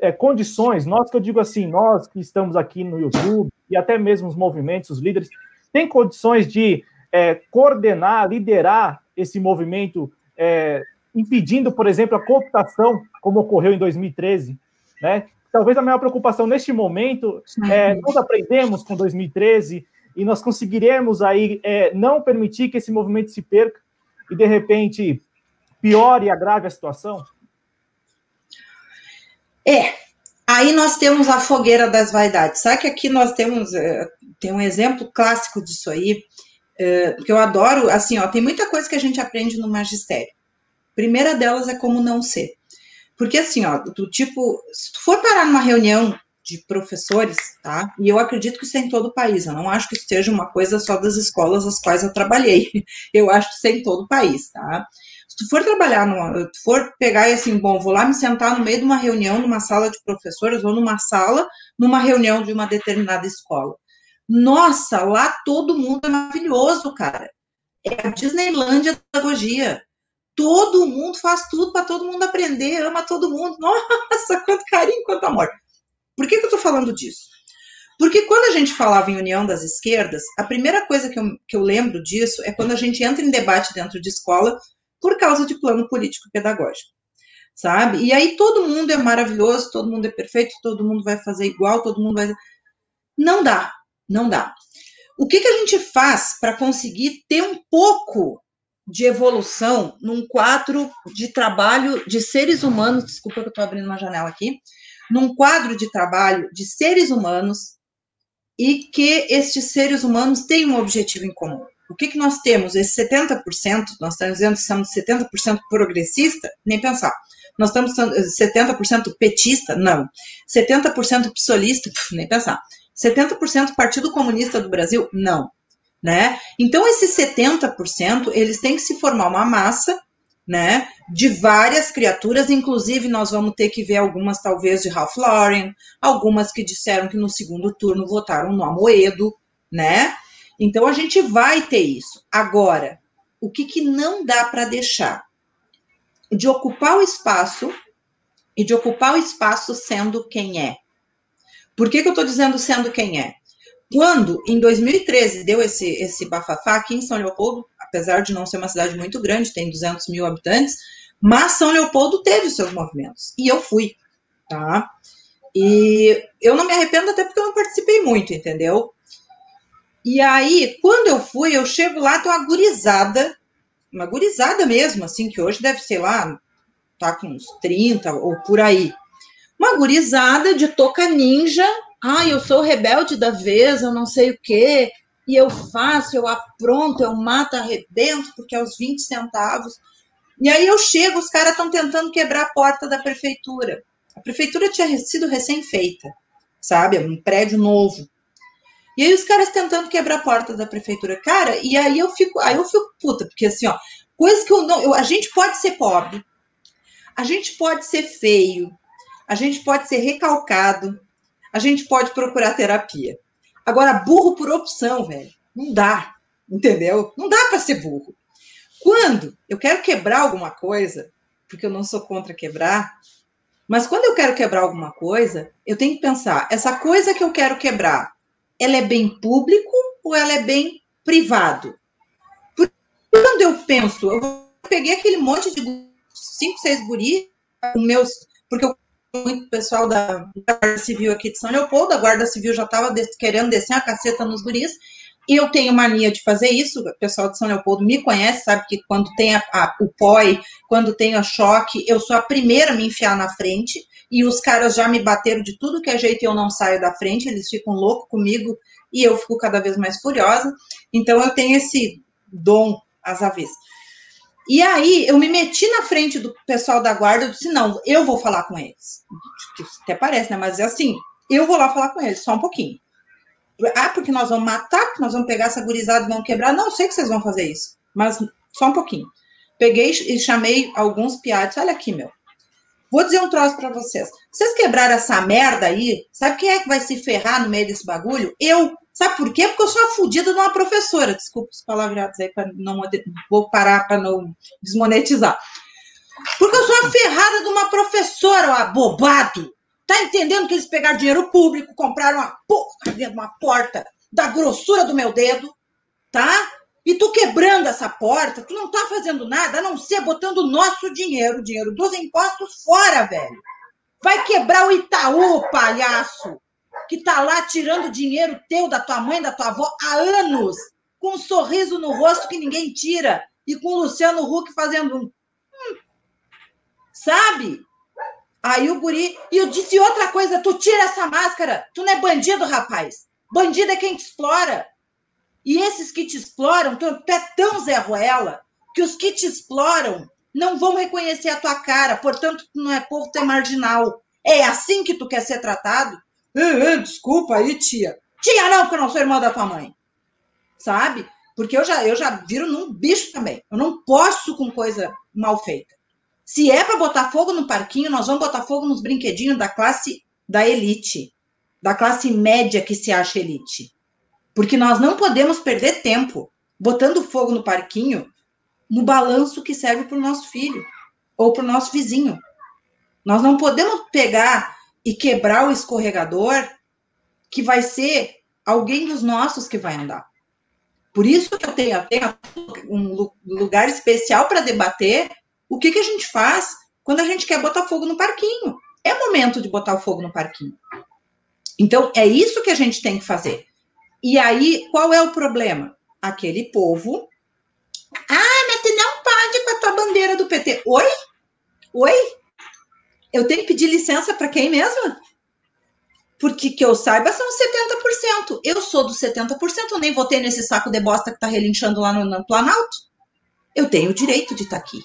é, condições, nós que eu digo assim, nós que estamos aqui no YouTube, e até mesmo os movimentos, os líderes, têm condições de é, coordenar, liderar esse movimento é, impedindo, por exemplo, a cooptação, como ocorreu em 2013, né? Talvez a maior preocupação neste momento é nós aprendemos com 2013 e nós conseguiremos aí é, não permitir que esse movimento se perca e de repente piore e agrave a situação? É, aí nós temos a fogueira das vaidades. Sabe que aqui nós temos é, tem um exemplo clássico disso aí, é, que eu adoro. Assim, ó, tem muita coisa que a gente aprende no magistério. Primeira delas é como não ser. Porque assim, ó, do tipo, se tu for parar numa reunião de professores, tá? E eu acredito que isso é em todo o país. Eu não acho que isso seja uma coisa só das escolas às quais eu trabalhei. Eu acho que isso é em todo o país, tá? Se tu for trabalhar numa, tu for pegar e assim, bom, vou lá me sentar no meio de uma reunião, numa sala de professores ou numa sala, numa reunião de uma determinada escola. Nossa, lá todo mundo é maravilhoso, cara. É a Disneylândia da pedagogia todo mundo faz tudo para todo mundo aprender, ama todo mundo. Nossa, quanto carinho, quanto amor. Por que, que eu estou falando disso? Porque quando a gente falava em união das esquerdas, a primeira coisa que eu, que eu lembro disso é quando a gente entra em debate dentro de escola por causa de plano político pedagógico, sabe? E aí todo mundo é maravilhoso, todo mundo é perfeito, todo mundo vai fazer igual, todo mundo vai. Não dá, não dá. O que, que a gente faz para conseguir ter um pouco de evolução num quadro de trabalho de seres humanos, desculpa que eu estou abrindo uma janela aqui, num quadro de trabalho de seres humanos e que estes seres humanos têm um objetivo em comum. o que, que nós temos? Esse 70%, nós estamos dizendo que somos 70% progressista? Nem pensar. Nós estamos 70% petista? Não. 70% psolista? Nem pensar. 70% Partido Comunista do Brasil? Não. Né? Então, esses 70%, eles têm que se formar uma massa né, de várias criaturas, inclusive nós vamos ter que ver algumas talvez de Ralph Lauren, algumas que disseram que no segundo turno votaram no Amoedo, né? Então a gente vai ter isso. Agora, o que, que não dá para deixar? De ocupar o espaço e de ocupar o espaço sendo quem é. Por que, que eu estou dizendo sendo quem é? Quando, em 2013, deu esse, esse bafafá aqui em São Leopoldo, apesar de não ser uma cidade muito grande, tem 200 mil habitantes, mas São Leopoldo teve os seus movimentos. E eu fui, tá? E eu não me arrependo até porque eu não participei muito, entendeu? E aí, quando eu fui, eu chego lá, tem uma gurizada, uma gurizada mesmo, assim, que hoje deve ser lá, tá com uns 30 ou por aí. Uma gurizada de toca ninja. Ai, eu sou rebelde da vez, eu não sei o quê e eu faço, eu apronto, eu mato, arrebento, porque é os 20 centavos. E aí eu chego, os caras estão tentando quebrar a porta da prefeitura. A prefeitura tinha sido recém-feita, sabe? Um prédio novo. E aí os caras tentando quebrar a porta da prefeitura. Cara, e aí eu fico, aí eu fico puta, porque assim, ó, coisa que eu não. Eu, a gente pode ser pobre, a gente pode ser feio, a gente pode ser recalcado, a gente pode procurar terapia. Agora, burro por opção, velho. Não dá. Entendeu? Não dá para ser burro. Quando eu quero quebrar alguma coisa, porque eu não sou contra quebrar, mas quando eu quero quebrar alguma coisa, eu tenho que pensar: essa coisa que eu quero quebrar, ela é bem público ou ela é bem privado? Porque quando eu penso, eu peguei aquele monte de cinco, seis guris, meus, porque eu muito pessoal da Guarda Civil aqui de São Leopoldo, a Guarda Civil já estava querendo descer a caceta nos guris, e eu tenho mania de fazer isso, o pessoal de São Leopoldo me conhece, sabe que quando tem a, a, o POI, quando tem a choque, eu sou a primeira a me enfiar na frente, e os caras já me bateram de tudo que é jeito e eu não saio da frente, eles ficam loucos comigo, e eu fico cada vez mais furiosa, então eu tenho esse dom às avessas. E aí eu me meti na frente do pessoal da guarda e disse: não, eu vou falar com eles. Até parece, né? Mas é assim, eu vou lá falar com eles, só um pouquinho. Ah, porque nós vamos matar, porque nós vamos pegar essa gurizada e vamos quebrar. Não, sei que vocês vão fazer isso, mas só um pouquinho. Peguei e chamei alguns piados. Olha aqui, meu. Vou dizer um troço para vocês. Vocês quebraram essa merda aí, sabe quem é que vai se ferrar no meio desse bagulho? Eu. Sabe por quê? Porque eu sou a fudida de uma professora. Desculpa os palavreados aí, para não vou parar para não desmonetizar. Porque eu sou a ferrada de uma professora, ó, abobado. Tá entendendo que eles pegaram dinheiro público, compraram uma porra de uma porta da grossura do meu dedo, tá? E tu quebrando essa porta, tu não tá fazendo nada a não ser botando o nosso dinheiro, o dinheiro dos impostos fora, velho. Vai quebrar o Itaú, palhaço que tá lá tirando dinheiro teu, da tua mãe, da tua avó, há anos, com um sorriso no rosto que ninguém tira, e com o Luciano Huck fazendo um. Hum, sabe? Aí o guri. E eu disse outra coisa: tu tira essa máscara, tu não é bandido, rapaz. Bandido é quem te explora. E esses que te exploram, tu é tão Zé Ruela, que os que te exploram não vão reconhecer a tua cara, portanto, tu não é povo, tu é marginal. É assim que tu quer ser tratado? Desculpa aí, tia. Tia não, porque eu não sou irmã da tua mãe. Sabe? Porque eu já, eu já viro num bicho também. Eu não posso com coisa mal feita. Se é para botar fogo no parquinho, nós vamos botar fogo nos brinquedinhos da classe da elite, da classe média que se acha elite. Porque nós não podemos perder tempo botando fogo no parquinho no balanço que serve para o nosso filho ou para o nosso vizinho. Nós não podemos pegar e quebrar o escorregador, que vai ser alguém dos nossos que vai andar. Por isso que eu tenho, tenho um lugar especial para debater o que, que a gente faz quando a gente quer botar fogo no parquinho. É momento de botar fogo no parquinho. Então, é isso que a gente tem que fazer. E aí, qual é o problema? Aquele povo. Ah, mas tu não pode com a tua bandeira do PT. Oi? Oi? Eu tenho que pedir licença para quem mesmo? porque que eu saiba são 70%. Eu sou dos 70%, eu nem votei nesse saco de bosta que tá relinchando lá no, no Planalto. Eu tenho o direito de estar tá aqui.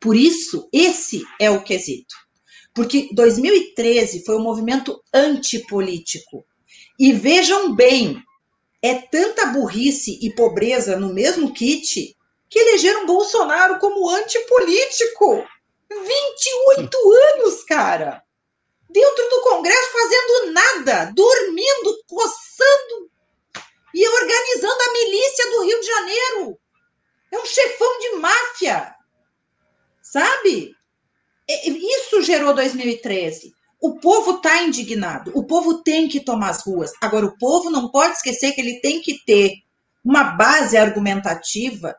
Por isso, esse é o quesito. Porque 2013 foi um movimento antipolítico. E vejam bem, é tanta burrice e pobreza no mesmo kit que elegeram Bolsonaro como antipolítico. 28 anos, cara! dentro do Congresso fazendo nada, dormindo, coçando e organizando a milícia do Rio de Janeiro. É um chefão de máfia, sabe? Isso gerou 2013. O povo está indignado, o povo tem que tomar as ruas. Agora, o povo não pode esquecer que ele tem que ter uma base argumentativa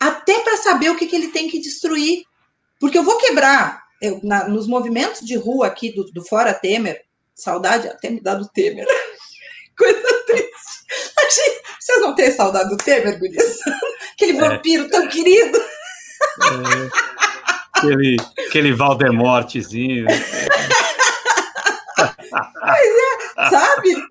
até para saber o que, que ele tem que destruir. Porque eu vou quebrar eu, na, nos movimentos de rua aqui do, do Fora Temer, saudade até me dá do Temer. Coisa triste. Vocês não têm saudade do Temer, Gurias? Aquele é. vampiro tão querido. É. Aquele, aquele Valdemortezinho. Pois é, sabe?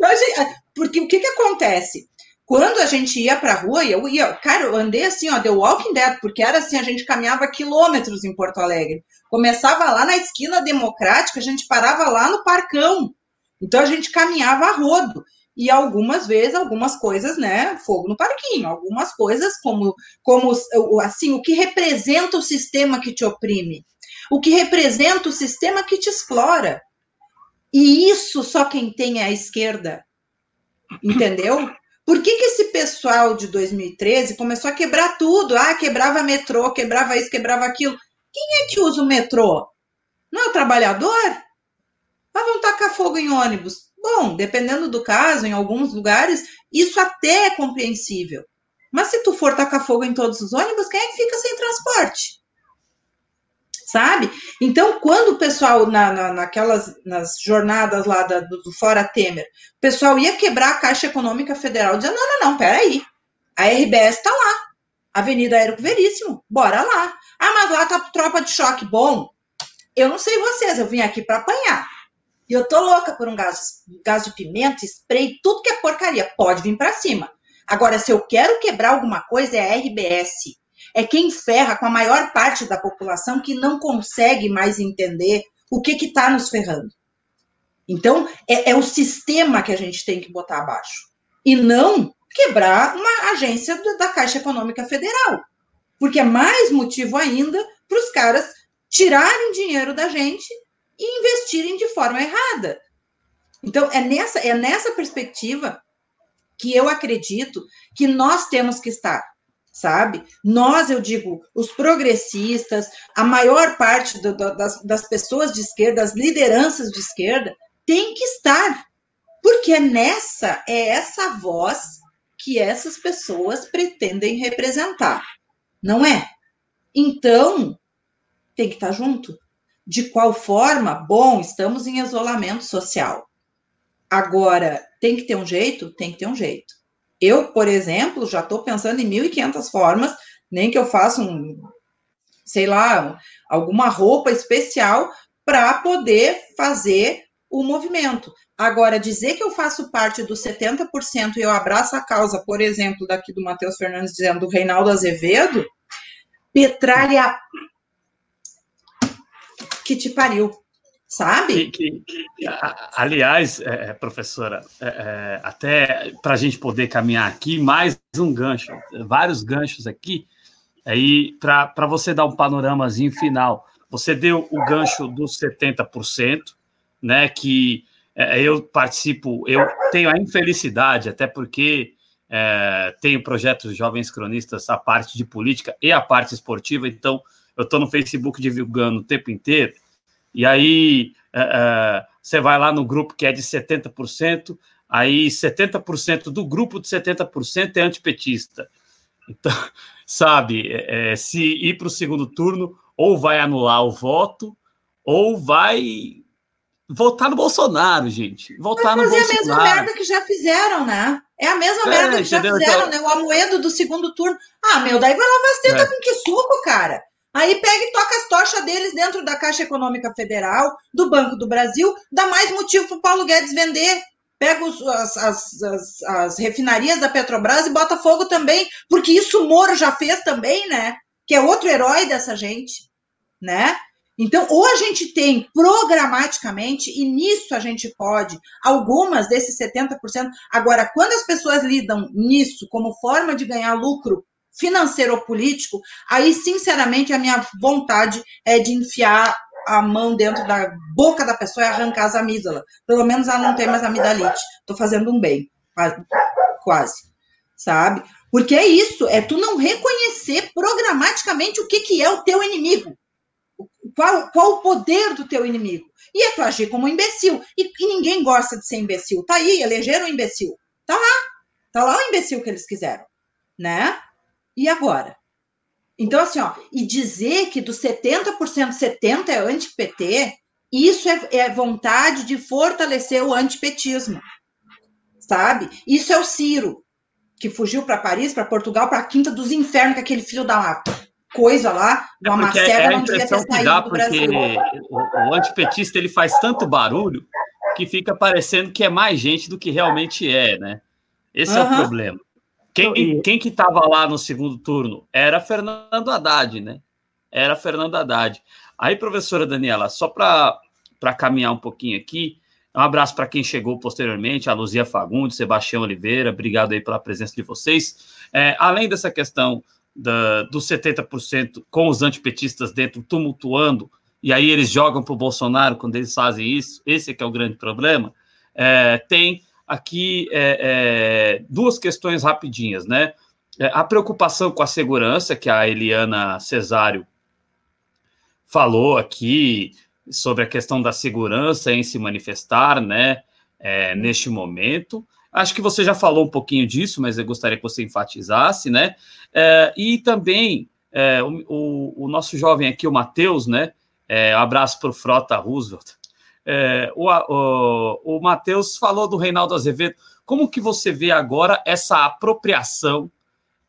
Porque o que, que acontece? Quando a gente ia pra rua, eu ia, cara, eu andei assim, ó, The Walking Dead, porque era assim, a gente caminhava quilômetros em Porto Alegre. Começava lá na esquina democrática, a gente parava lá no parcão. Então a gente caminhava a rodo. E algumas vezes, algumas coisas, né, fogo no parquinho, algumas coisas como, como assim, o que representa o sistema que te oprime, o que representa o sistema que te explora. E isso só quem tem é a esquerda. Entendeu? Por que, que esse pessoal de 2013 começou a quebrar tudo? Ah, quebrava metrô, quebrava isso, quebrava aquilo. Quem é que usa o metrô? Não é o trabalhador? Ah, vão tacar fogo em ônibus. Bom, dependendo do caso, em alguns lugares, isso até é compreensível. Mas se tu for tacar fogo em todos os ônibus, quem é que fica sem transporte? Sabe? Então, quando o pessoal, na, na, naquelas nas jornadas lá da, do, do, Fora Temer, o pessoal ia quebrar a Caixa Econômica Federal, dizendo, não, não, não, peraí, a RBS está lá, Avenida Aéreo Veríssimo, bora lá. Ah, mas lá tá tropa de choque, bom, eu não sei vocês, eu vim aqui para apanhar. E eu tô louca por um gás, gás de pimenta, spray, tudo que é porcaria, pode vir para cima. Agora, se eu quero quebrar alguma coisa, é a RBS é quem ferra com a maior parte da população que não consegue mais entender o que está nos ferrando. Então, é, é, o sistema que a gente tem que botar abaixo. E não quebrar uma agência da Caixa Econômica Federal. Porque é mais motivo ainda para os caras tirarem dinheiro da gente e investirem de forma errada. Então, é nessa, é nessa perspectiva que eu acredito que nós temos que estar sabe? Nós, eu digo, os progressistas, a maior parte do, do, das, das pessoas de esquerda, as lideranças de esquerda, tem que estar, porque é nessa, é essa voz que essas pessoas pretendem representar, não é? Então, tem que estar junto. De qual forma? Bom, estamos em isolamento social. Agora, tem que ter um jeito? Tem que ter um jeito. Eu, por exemplo, já estou pensando em 1.500 formas, nem que eu faça um, sei lá, alguma roupa especial para poder fazer o movimento. Agora, dizer que eu faço parte dos 70% e eu abraço a causa, por exemplo, daqui do Matheus Fernandes dizendo do Reinaldo Azevedo, petralha que te pariu sabe? Que, que, que, aliás, é, é, professora, é, é, até para a gente poder caminhar aqui, mais um gancho, vários ganchos aqui, aí para você dar um panoramazinho final. Você deu o gancho dos 70%, né? Que é, eu participo, eu tenho a infelicidade, até porque é, tenho projetos Jovens Cronistas, a parte de política e a parte esportiva, então eu estou no Facebook divulgando o tempo inteiro. E aí é, é, você vai lá no grupo que é de 70%, aí 70% do grupo de 70% é antipetista. Então, sabe, é, é se ir para o segundo turno, ou vai anular o voto, ou vai votar no Bolsonaro, gente. Votar fazer no Bolsonaro. a mesma merda que já fizeram, né? É a mesma é, merda que já fizeram, então... né? O Amoedo do segundo turno. Ah, meu, daí vai lá, vai ter é. com que suco, cara. Aí pega e toca as tochas deles dentro da Caixa Econômica Federal, do Banco do Brasil, dá mais motivo para o Paulo Guedes vender. Pega os, as, as, as, as, refinarias da Petrobras e bota fogo também, porque isso o Moro já fez também, né? Que é outro herói dessa gente, né? Então, ou a gente tem programaticamente, e nisso a gente pode, algumas desses 70%. Agora, quando as pessoas lidam nisso como forma de ganhar lucro financeiro ou político, aí, sinceramente, a minha vontade é de enfiar a mão dentro da boca da pessoa e arrancar as amígdalas. Pelo menos ela não tem mais amidalite. Estou fazendo um bem, quase, sabe? Porque é isso, é tu não reconhecer programaticamente o que, que é o teu inimigo. Qual, qual o poder do teu inimigo? E é tu agir como um imbecil. E, e ninguém gosta de ser imbecil. Tá aí, elegeram um imbecil. Tá lá. Tá lá o imbecil que eles quiseram. Né? E agora? Então, assim, ó, e dizer que dos 70%, 70% é anti-PT, isso é, é, vontade de fortalecer o antipetismo, sabe? Isso é o Ciro, que fugiu para Paris, para Portugal, para a Quinta dos Infernos, que aquele filho da coisa lá, é uma macega é não devia ter saído dá, do Brasil. O, o antipetista ele faz tanto barulho que fica parecendo que é mais gente do que realmente é, né? Esse uhum. é o problema. Quem, quem que estava lá no segundo turno? Era Fernando Haddad, né? Era Fernando Haddad. Aí, professora Daniela, só para caminhar um pouquinho aqui, um abraço para quem chegou posteriormente, a Luzia Fagundes, Sebastião Oliveira, obrigado aí pela presença de vocês. É, além dessa questão da, dos 70% com os antipetistas dentro tumultuando, e aí eles jogam para o Bolsonaro quando eles fazem isso, esse é que é o grande problema, é, tem aqui é, é, duas questões rapidinhas, né? É, a preocupação com a segurança, que a Eliana Cesário falou aqui, sobre a questão da segurança em se manifestar, né? É, neste momento. Acho que você já falou um pouquinho disso, mas eu gostaria que você enfatizasse, né? É, e também é, o, o, nosso jovem aqui, o Matheus, né? Abraço para o Frota Roosevelt. É, o o, o Matheus falou do Reinaldo Azevedo. Como que você vê agora essa apropriação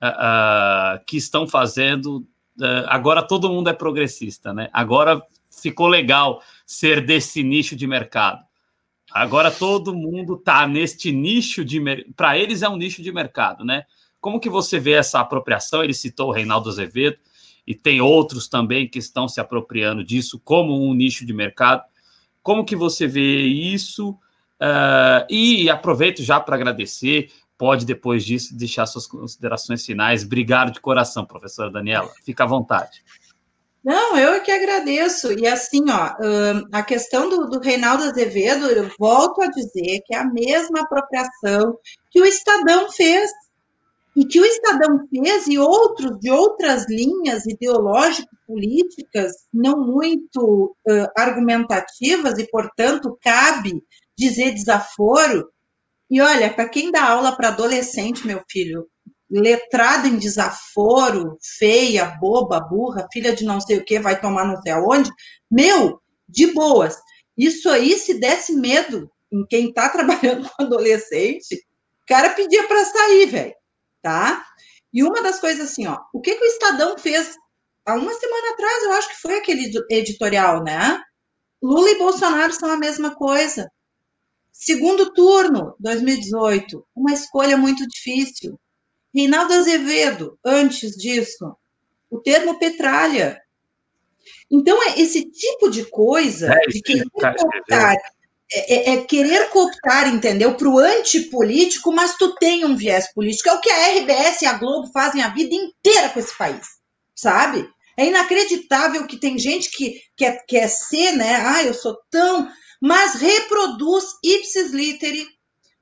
uh, que estão fazendo? Uh, agora todo mundo é progressista, né? Agora ficou legal ser desse nicho de mercado. Agora todo mundo está neste nicho de para eles é um nicho de mercado, né? Como que você vê essa apropriação? Ele citou o Reinaldo Azevedo e tem outros também que estão se apropriando disso como um nicho de mercado. Como que você vê isso? Uh, e aproveito já para agradecer. Pode, depois disso, deixar suas considerações finais. Obrigado de coração, professora Daniela. Fica à vontade. Não, eu é que agradeço. E assim, ó, a questão do, do Reinaldo Azevedo, eu volto a dizer que é a mesma apropriação que o Estadão fez e que o Estadão fez e outros de outras linhas ideológico-políticas não muito uh, argumentativas e, portanto, cabe dizer desaforo. E olha, para quem dá aula para adolescente, meu filho, letrada em desaforo, feia, boba, burra, filha de não sei o que, vai tomar não sei aonde, meu, de boas. Isso aí, se desse medo em quem está trabalhando com adolescente, o cara pedia para sair, velho tá? E uma das coisas assim, ó, o que, que o Estadão fez há uma semana atrás, eu acho que foi aquele editorial, né? Lula e Bolsonaro são a mesma coisa. Segundo turno, 2018, uma escolha muito difícil. Reinaldo Azevedo, antes disso, o termo petralha. Então, é esse tipo de coisa, é, de querer colocar é, é, é, querer cooptar, entendeu? Para o antipolítico, mas tu tem um viés político. É o que a RBS e a Globo fazem a vida inteira com esse país, sabe? É inacreditável que tem gente que quer, quer ser, né? Ah, eu sou tão. Mas reproduz ipsis literi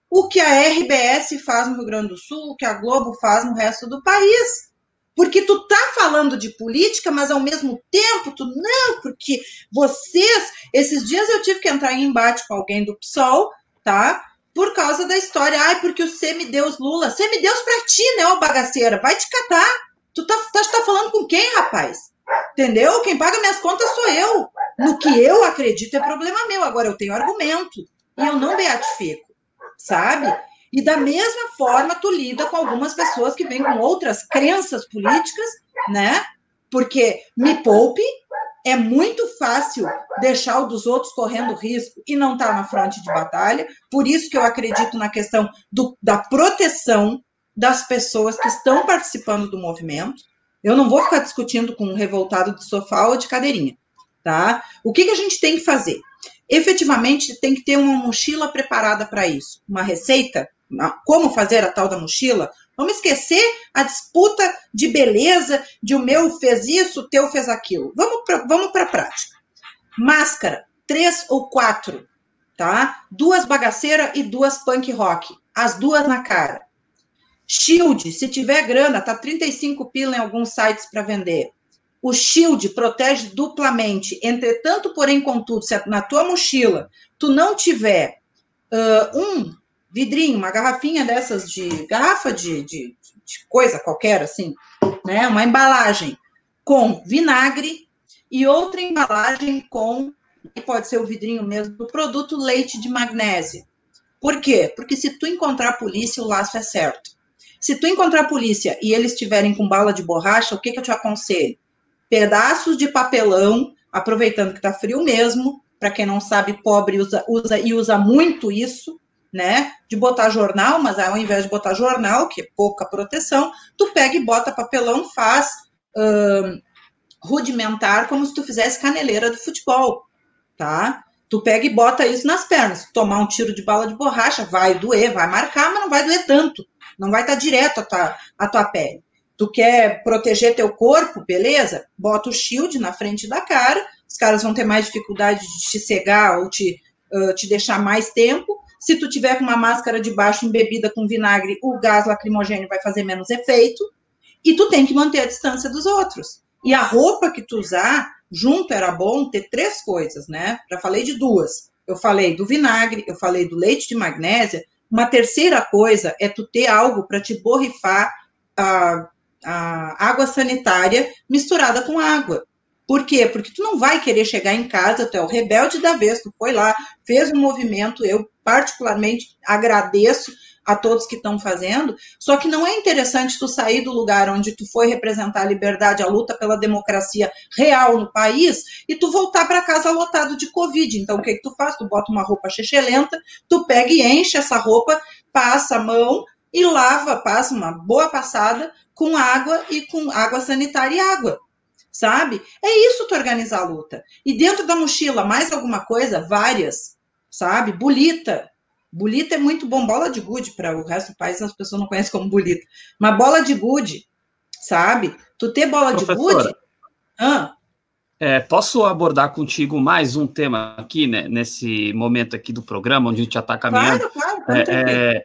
o que a RBS faz no Rio Grande do Sul, o que a Globo faz no resto do país. Porque tu tá falando de política, mas ao mesmo tempo tu não, porque vocês, esses dias eu tive que entrar em embate com alguém do PSOL, tá? Por causa da história, ai, porque o semideus Lula, semideus pra ti, né, ô bagaceira, vai te catar. Tu tá, tá, tá falando com quem, rapaz? Entendeu? Quem paga minhas contas sou eu. No que eu acredito é problema meu. Agora eu tenho argumento e eu não beatifico, sabe? E da mesma forma, tu lida com algumas pessoas que vêm com outras crenças políticas, né? Porque me poupe, é muito fácil deixar o dos outros correndo risco e não estar tá na frente de batalha. Por isso que eu acredito na questão do, da proteção das pessoas que estão participando do movimento. Eu não vou ficar discutindo com um revoltado de sofá ou de cadeirinha, tá? O que, que a gente tem que fazer? Efetivamente, tem que ter uma mochila preparada para isso. Uma receita, como fazer a tal da mochila, Vamos esquecer a disputa de beleza, de o meu fez isso, o teu fez aquilo. Vamos para vamos a prática. Máscara, três ou quatro, tá? Duas bagaceiras e duas punk rock. As duas na cara. Shield, se tiver grana, tá 35 pila em alguns sites para vender. O shield protege duplamente. Entretanto, porém, contudo, se na tua mochila tu não tiver uh, um vidrinho, uma garrafinha dessas de garrafa de, de, de coisa qualquer, assim, né? Uma embalagem com vinagre e outra embalagem com, pode ser o vidrinho mesmo do produto, leite de magnésio. Por quê? Porque se tu encontrar a polícia, o laço é certo. Se tu encontrar a polícia e eles estiverem com bala de borracha, o que, que eu te aconselho? Pedaços de papelão, aproveitando que tá frio mesmo, para quem não sabe, pobre usa, usa e usa muito isso, né, de botar jornal, mas ao invés de botar jornal, que é pouca proteção, tu pega e bota papelão, faz uh, rudimentar, como se tu fizesse caneleira do futebol, tá? Tu pega e bota isso nas pernas. Tomar um tiro de bala de borracha vai doer, vai marcar, mas não vai doer tanto. Não vai estar direto a tua, tua pele. Tu quer proteger teu corpo, beleza? Bota o shield na frente da cara. Os caras vão ter mais dificuldade de te cegar ou te, uh, te deixar mais tempo. Se tu tiver com uma máscara de baixo embebida com vinagre, o gás lacrimogêneo vai fazer menos efeito. E tu tem que manter a distância dos outros. E a roupa que tu usar, junto era bom ter três coisas, né? Já falei de duas. Eu falei do vinagre, eu falei do leite de magnésia. Uma terceira coisa é tu ter algo para te borrifar a, a água sanitária misturada com água. Por quê? Porque tu não vai querer chegar em casa, tu é o rebelde da vez, tu foi lá, fez um movimento, eu particularmente agradeço a todos que estão fazendo, só que não é interessante tu sair do lugar onde tu foi representar a liberdade, a luta pela democracia real no país, e tu voltar para casa lotado de Covid. Então, o que, que tu faz? Tu bota uma roupa chechelenta, tu pega e enche essa roupa, passa a mão e lava, passa uma boa passada com água e com água sanitária e água sabe? É isso tu organizar a luta. E dentro da mochila, mais alguma coisa? Várias, sabe? Bolita. Bolita é muito bom. Bola de gude, para o resto do país as pessoas não conhecem como bolita. Mas bola de gude, sabe? Tu ter bola Professora, de gude. Ah. É, posso abordar contigo mais um tema aqui, né, nesse momento aqui do programa, onde a gente já está caminhando? Claro, claro. É, é,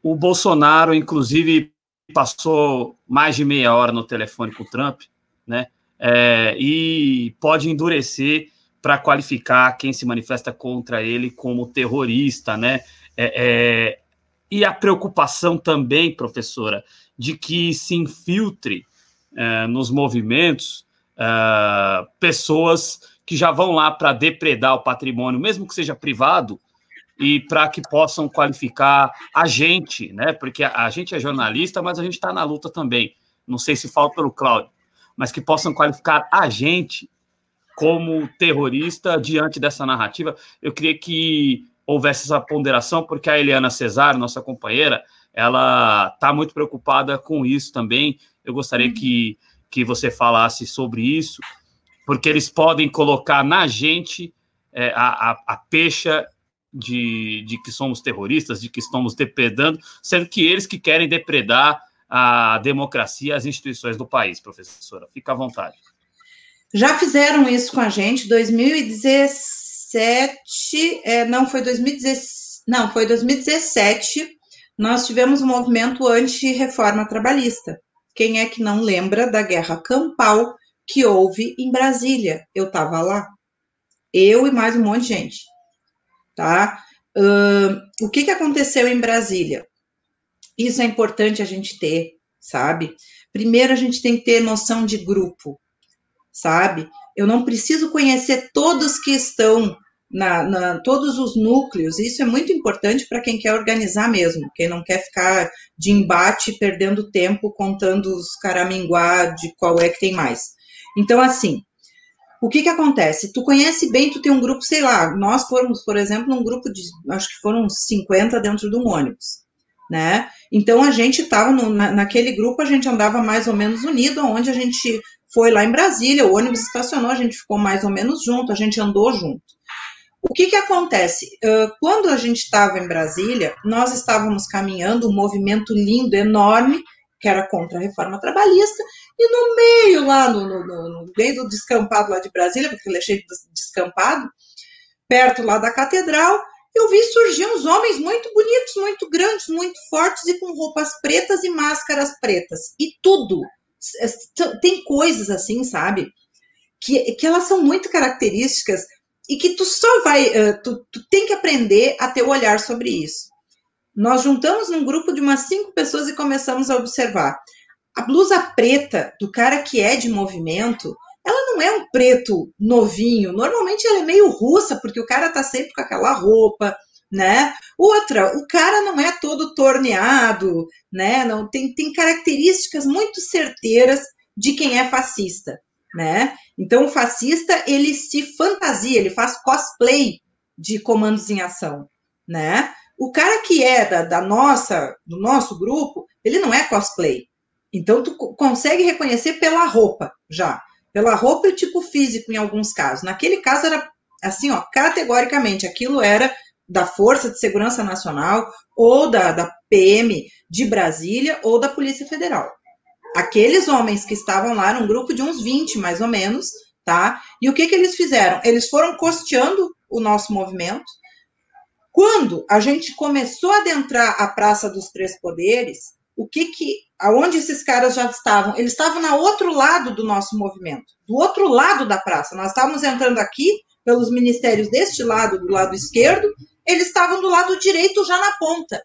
o Bolsonaro, inclusive, passou mais de meia hora no telefone com o Trump, né? é, e pode endurecer para qualificar quem se manifesta contra ele como terrorista, né? É, é, e a preocupação também, professora, de que se infiltre é, nos movimentos é, pessoas que já vão lá para depredar o patrimônio, mesmo que seja privado, e para que possam qualificar a gente, né? Porque a, a gente é jornalista, mas a gente está na luta também. Não sei se falta pelo Cláudio mas que possam qualificar a gente como terrorista diante dessa narrativa. Eu queria que houvesse essa ponderação, porque a Eliana Cesar, nossa companheira, ela está muito preocupada com isso também. Eu gostaria uhum. que, que você falasse sobre isso, porque eles podem colocar na gente é, a, a, a pecha de, de que somos terroristas, de que estamos depredando, sendo que eles que querem depredar a democracia, as instituições do país, professora. Fica à vontade. Já fizeram isso com a gente, 2017, é, não, foi 2017, não, foi 2017, nós tivemos um movimento anti-reforma trabalhista. Quem é que não lembra da guerra campal que houve em Brasília? Eu estava lá. Eu e mais um monte de gente. Tá? Uh, o que, que aconteceu em Brasília? Isso é importante a gente ter, sabe? Primeiro, a gente tem que ter noção de grupo, sabe? Eu não preciso conhecer todos que estão na, na, todos os núcleos. Isso é muito importante para quem quer organizar mesmo, quem não quer ficar de embate perdendo tempo contando os caraminguá de qual é que tem mais. Então, assim, o que que acontece? Tu conhece bem, tu tem um grupo, sei lá, nós fomos, por exemplo, um grupo de, acho que foram 50 dentro de um ônibus, né? Então a gente estava na, naquele grupo, a gente andava mais ou menos unido, onde a gente foi lá em Brasília, o ônibus estacionou, a gente ficou mais ou menos junto, a gente andou junto. O que que acontece? Quando a gente estava em Brasília, nós estávamos caminhando um movimento lindo, enorme, que era contra a reforma trabalhista, e no meio, lá no, no, no meio do descampado lá de Brasília, porque ele é cheio de descampado, perto lá da catedral, eu vi surgir uns homens muito bonitos, muito grandes, muito fortes e com roupas pretas e máscaras pretas. E tudo. Tem coisas assim, sabe? Que, que elas são muito características e que tu só vai, tu, tu tem que aprender a ter o olhar sobre isso. Nós juntamos num grupo de umas cinco pessoas e começamos a observar. A blusa preta do cara que é de movimento, não é um preto novinho. Normalmente ela é meio russa, porque o cara tá sempre com aquela roupa, né? Outra, o cara não é todo torneado, né? Não tem, tem características muito certeiras de quem é fascista, né? Então o fascista ele se fantasia, ele faz cosplay de comandos em ação, né? O cara que é da, da nossa, do nosso grupo, ele não é cosplay. Então, tu consegue reconhecer pela roupa, já. Pela roupa e tipo físico, em alguns casos. Naquele caso, era assim, ó, categoricamente, aquilo era da Força de Segurança Nacional, ou da, da PM de Brasília, ou da Polícia Federal. Aqueles homens que estavam lá, um grupo de uns 20, mais ou menos, tá? E o que, que eles fizeram? Eles foram costeando o nosso movimento, quando a gente começou a adentrar a Praça dos Três Poderes, o que que, aonde esses caras já estavam? Eles estavam no outro lado do nosso movimento, do outro lado da praça. Nós estávamos entrando aqui pelos ministérios deste lado, do lado esquerdo, eles estavam do lado direito já na ponta.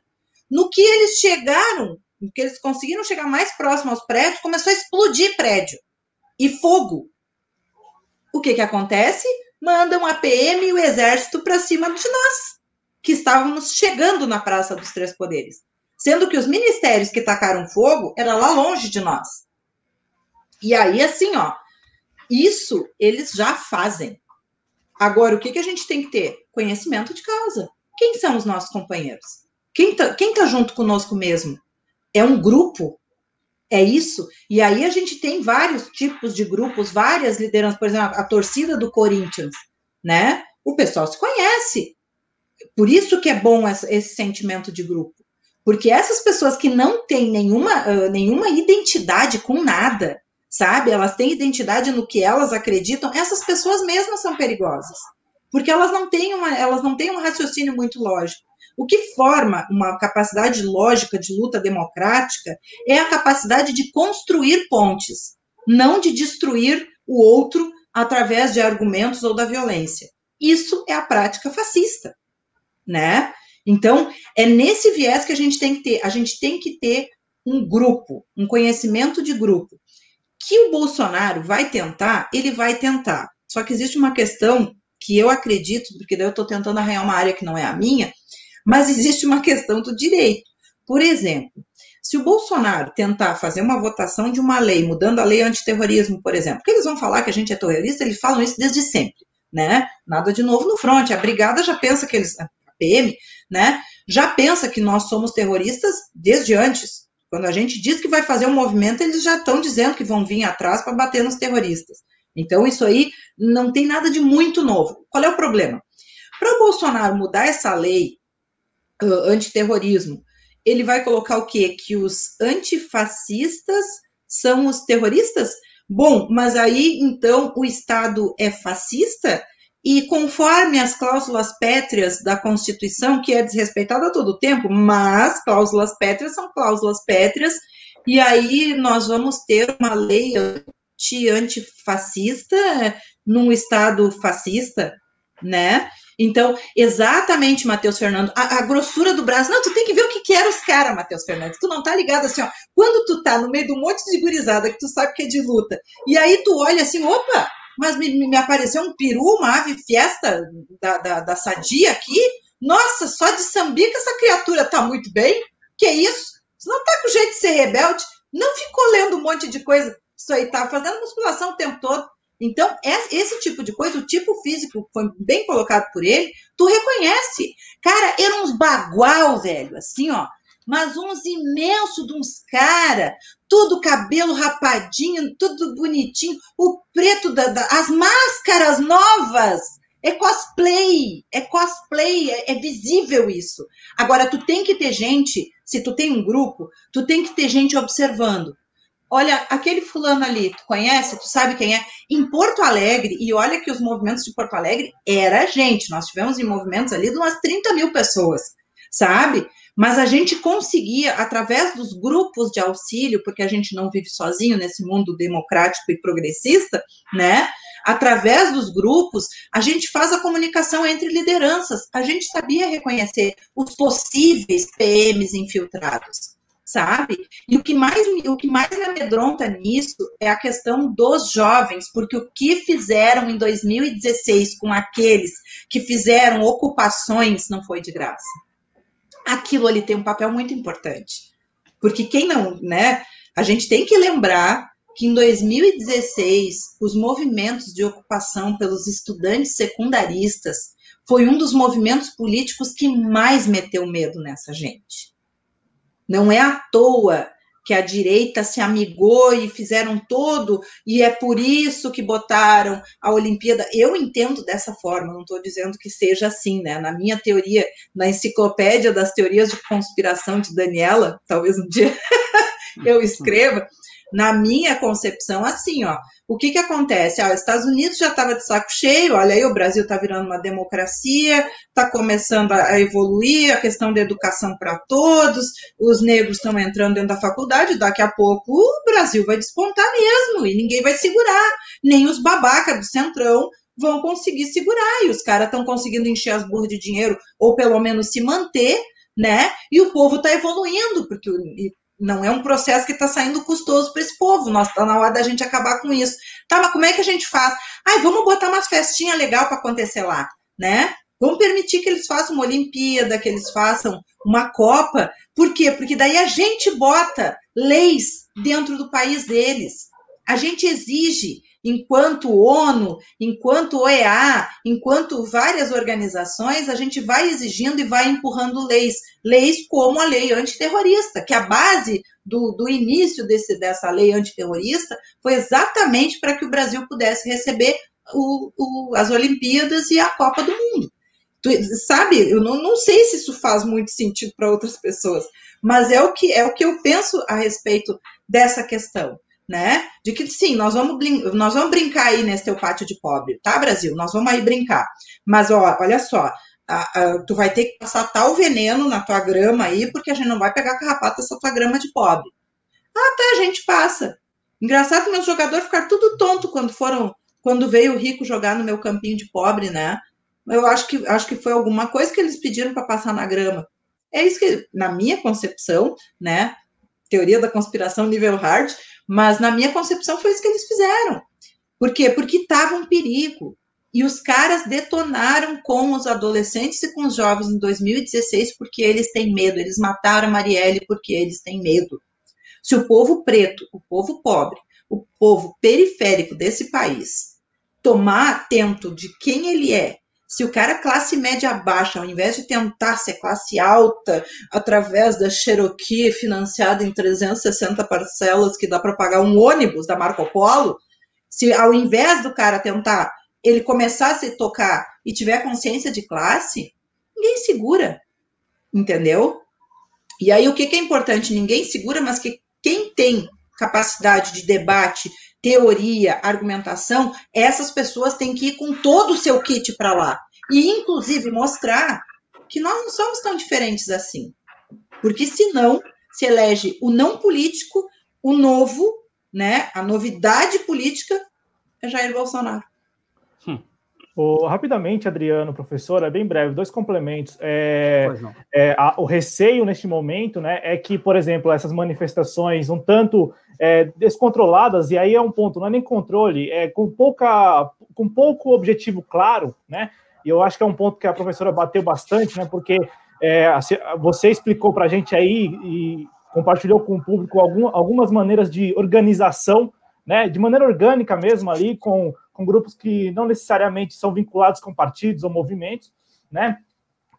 No que eles chegaram, no que eles conseguiram chegar mais próximo aos prédios, começou a explodir prédio e fogo. O que que acontece? Mandam a PM e o exército para cima de nós que estávamos chegando na Praça dos Três Poderes, sendo que os ministérios que tacaram fogo era lá longe de nós. E aí, assim, ó, isso eles já fazem. Agora, o que, que a gente tem que ter? Conhecimento de causa. Quem são os nossos companheiros? Quem tá, quem tá junto conosco mesmo? É um grupo? É isso? E aí a gente tem vários tipos de grupos, várias lideranças, por exemplo, a torcida do Corinthians, né? O pessoal se conhece, por isso que é bom esse sentimento de grupo. Porque essas pessoas que não têm nenhuma, uh, nenhuma identidade com nada, sabe? Elas têm identidade no que elas acreditam, essas pessoas mesmas são perigosas. Porque elas não têm, uma, elas não têm um raciocínio muito lógico. O que forma uma capacidade lógica de luta democrática é a capacidade de construir pontes, não de destruir o outro através de argumentos ou da violência. Isso é a prática fascista né? Então, é nesse viés que a gente tem que ter. A gente tem que ter um grupo, um conhecimento de grupo. Que o Bolsonaro vai tentar, ele vai tentar. Só que existe uma questão que eu acredito, porque daí eu estou tentando arranhar uma área que não é a minha, mas existe uma questão do direito. Por exemplo, se o Bolsonaro tentar fazer uma votação de uma lei, mudando a lei antiterrorismo, por exemplo, porque eles vão falar que a gente é terrorista, eles falam isso desde sempre, né? Nada de novo no front. A brigada já pensa que eles, PM, né, já pensa que nós somos terroristas desde antes. Quando a gente diz que vai fazer um movimento, eles já estão dizendo que vão vir atrás para bater nos terroristas. Então, isso aí não tem nada de muito novo. Qual é o problema? Para o Bolsonaro mudar essa lei uh, antiterrorismo, ele vai colocar o quê? Que os antifascistas são os terroristas? Bom, mas aí então o Estado é fascista? E conforme as cláusulas pétreas da Constituição, que é desrespeitada a todo tempo, mas cláusulas pétreas são cláusulas pétreas, e aí nós vamos ter uma lei antifascista num Estado fascista, né? Então, exatamente, Matheus Fernando, a, a, grossura do braço. Não, tu tem que ver o que, que eram os caras, Matheus Fernandes. Tu não tá ligado assim, ó. Quando tu tá no meio de um monte de gurizada que tu sabe que é de luta, e aí tu olha assim, opa, mas me, me apareceu um peru, uma ave fiesta da, da, da sadia aqui. Nossa, só de sambica essa criatura tá muito bem. Que isso? Você não tá com jeito de ser rebelde? Não ficou lendo um monte de coisa. Isso aí tá fazendo musculação o tempo todo. Então, esse tipo de coisa, o tipo físico foi bem colocado por ele, tu reconhece. Cara, eram uns bagual, velho, assim, ó. Mas uns imensos de uns cara, tudo cabelo rapadinho, tudo bonitinho, o preto da, da as máscaras novas. É cosplay, é cosplay, é, é visível isso. Agora, tu tem que ter gente, se tu tem um grupo, tu tem que ter gente observando olha, aquele fulano ali, tu conhece, tu sabe quem é? Em Porto Alegre, e olha que os movimentos de Porto Alegre era gente, nós tivemos em movimentos ali de umas 30 mil pessoas, sabe? Mas a gente conseguia, através dos grupos de auxílio, porque a gente não vive sozinho nesse mundo democrático e progressista, né? Através dos grupos, a gente faz a comunicação entre lideranças. A gente sabia reconhecer os possíveis PMs infiltrados sabe? E o que mais o que mais me amedronta nisso é a questão dos jovens, porque o que fizeram em 2016 com aqueles que fizeram ocupações não foi de graça. Aquilo ali tem um papel muito importante. Porque quem não, né? A gente tem que lembrar que em 2016 os movimentos de ocupação pelos estudantes secundaristas foi um dos movimentos políticos que mais meteu medo nessa gente não é à toa que a direita se amigou e fizeram todo, e é por isso que botaram a Olimpíada. Eu entendo dessa forma, não estou dizendo que seja assim, né? Na minha teoria, na enciclopédia das teorias de conspiração de Daniela, talvez um dia eu escreva, na minha concepção, assim, ó, o que que acontece? Ah, os Estados Unidos já estava de saco cheio, olha aí, o Brasil está virando uma democracia, está começando a evoluir a questão da educação para todos, os negros estão entrando dentro da faculdade, daqui a pouco o Brasil vai despontar mesmo, e ninguém vai segurar, nem os babacas do Centrão vão conseguir segurar, e os caras estão conseguindo encher as burras de dinheiro, ou pelo menos se manter, né? E o povo está evoluindo, porque não é um processo que está saindo custoso para esse povo. Nós está na hora da gente acabar com isso. Tá, mas como é que a gente faz? Ai, vamos botar umas festinhas legal para acontecer lá, né? Vamos permitir que eles façam uma Olimpíada, que eles façam uma Copa. Por quê? Porque daí a gente bota leis dentro do país deles. A gente exige enquanto ONU, enquanto OEA, enquanto várias organizações, a gente vai exigindo e vai empurrando leis. Leis como a lei antiterrorista, que a base do, do início desse, dessa lei antiterrorista foi exatamente para que o Brasil pudesse receber o, o, as Olimpíadas e a Copa do Mundo. Tu, sabe, eu não, não sei se isso faz muito sentido para outras pessoas, mas é o que é o que eu penso a respeito dessa questão né? De que sim, nós vamos, nós vamos brincar aí nesse teu pátio de pobre, tá, Brasil? Nós vamos aí brincar. Mas ó, olha só, a, a, tu vai ter que passar tal veneno na tua grama aí, porque a gente não vai pegar carrapato essa tua grama de pobre. Ah, tá, a gente passa. Engraçado que meus jogadores ficaram tudo tonto quando foram, quando veio o rico jogar no meu campinho de pobre, né? Eu acho que acho que foi alguma coisa que eles pediram para passar na grama. É isso que, na minha concepção, né? Teoria da conspiração nível hard, mas na minha concepção foi isso que eles fizeram. Por quê? Porque estava um perigo. E os caras detonaram com os adolescentes e com os jovens em 2016 porque eles têm medo. Eles mataram a Marielle porque eles têm medo. Se o povo preto, o povo pobre, o povo periférico desse país tomar atento de quem ele é se o cara classe média baixa, ao invés de tentar ser classe alta através da Cherokee financiada em 360 parcelas que dá para pagar um ônibus da Marco Polo, se ao invés do cara tentar ele começar a se tocar e tiver consciência de classe, ninguém segura, entendeu? E aí o que, que é importante? Ninguém segura, mas que quem tem capacidade de debate teoria, argumentação, essas pessoas têm que ir com todo o seu kit para lá. E, inclusive, mostrar que nós não somos tão diferentes assim. Porque, senão, se elege o não político, o novo, né, a novidade política é Jair Bolsonaro. Oh, rapidamente, Adriano, professora, bem breve, dois complementos. É, é, a, o receio neste momento né, é que, por exemplo, essas manifestações um tanto é, descontroladas, e aí é um ponto, não é nem controle, é com, pouca, com pouco objetivo claro, né? E eu acho que é um ponto que a professora bateu bastante, né? Porque é, você explicou para a gente aí e compartilhou com o público algum, algumas maneiras de organização né, de maneira orgânica mesmo ali, com, com grupos que não necessariamente são vinculados com partidos ou movimentos, né,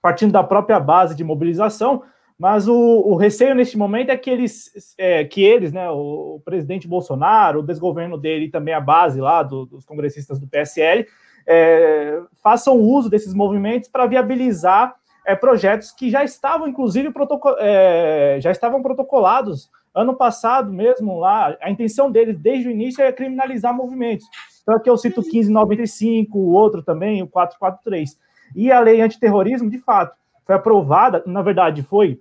partindo da própria base de mobilização, mas o, o receio neste momento é que eles, é, que eles, né, o, o, presidente Bolsonaro, o desgoverno dele e também a base lá do, dos congressistas do PSL, é, façam uso desses movimentos para viabilizar é, projetos que já estavam, inclusive, é, já estavam protocolados ano passado mesmo lá. A intenção deles desde o início é criminalizar movimentos. Então aqui eu cito o 1595, o outro também, o 443. E a lei antiterrorismo, de fato, foi aprovada, na verdade, foi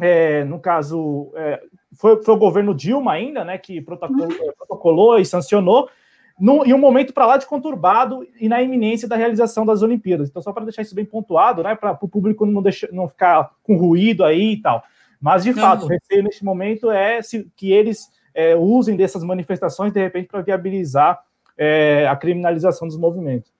é, no caso, é, foi, foi, o governo Dilma ainda, né, que protocolou, uhum. protocolou e sancionou, num, em um momento para lá de conturbado e na iminência da realização das Olimpíadas. Então, só para deixar isso bem pontuado, né, para o público não, deixar, não ficar com ruído aí e tal. Mas, de não. fato, o receio neste momento é se, que eles é, usem dessas manifestações, de repente, para viabilizar é, a criminalização dos movimentos.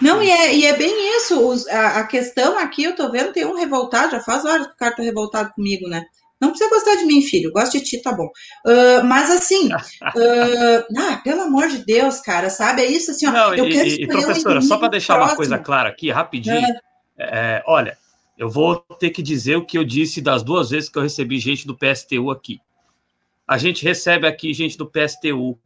Não, e é, e é bem isso. Os, a, a, questão aqui, eu tô vendo, tem um revoltado, já faz horas que o cara tá revoltado comigo, né? Não precisa gostar de mim, filho. Gosto de ti, tá bom. Uh, mas assim, uh, ah, pelo amor de Deus, cara, sabe? É isso assim, ó. Não, eu e, quero e, professora, só para deixar próximo. uma coisa clara aqui, rapidinho. É. É, olha, eu vou ter que dizer o que eu disse das duas vezes que eu recebi gente do PSTU aqui. A gente recebe aqui gente do PSTU,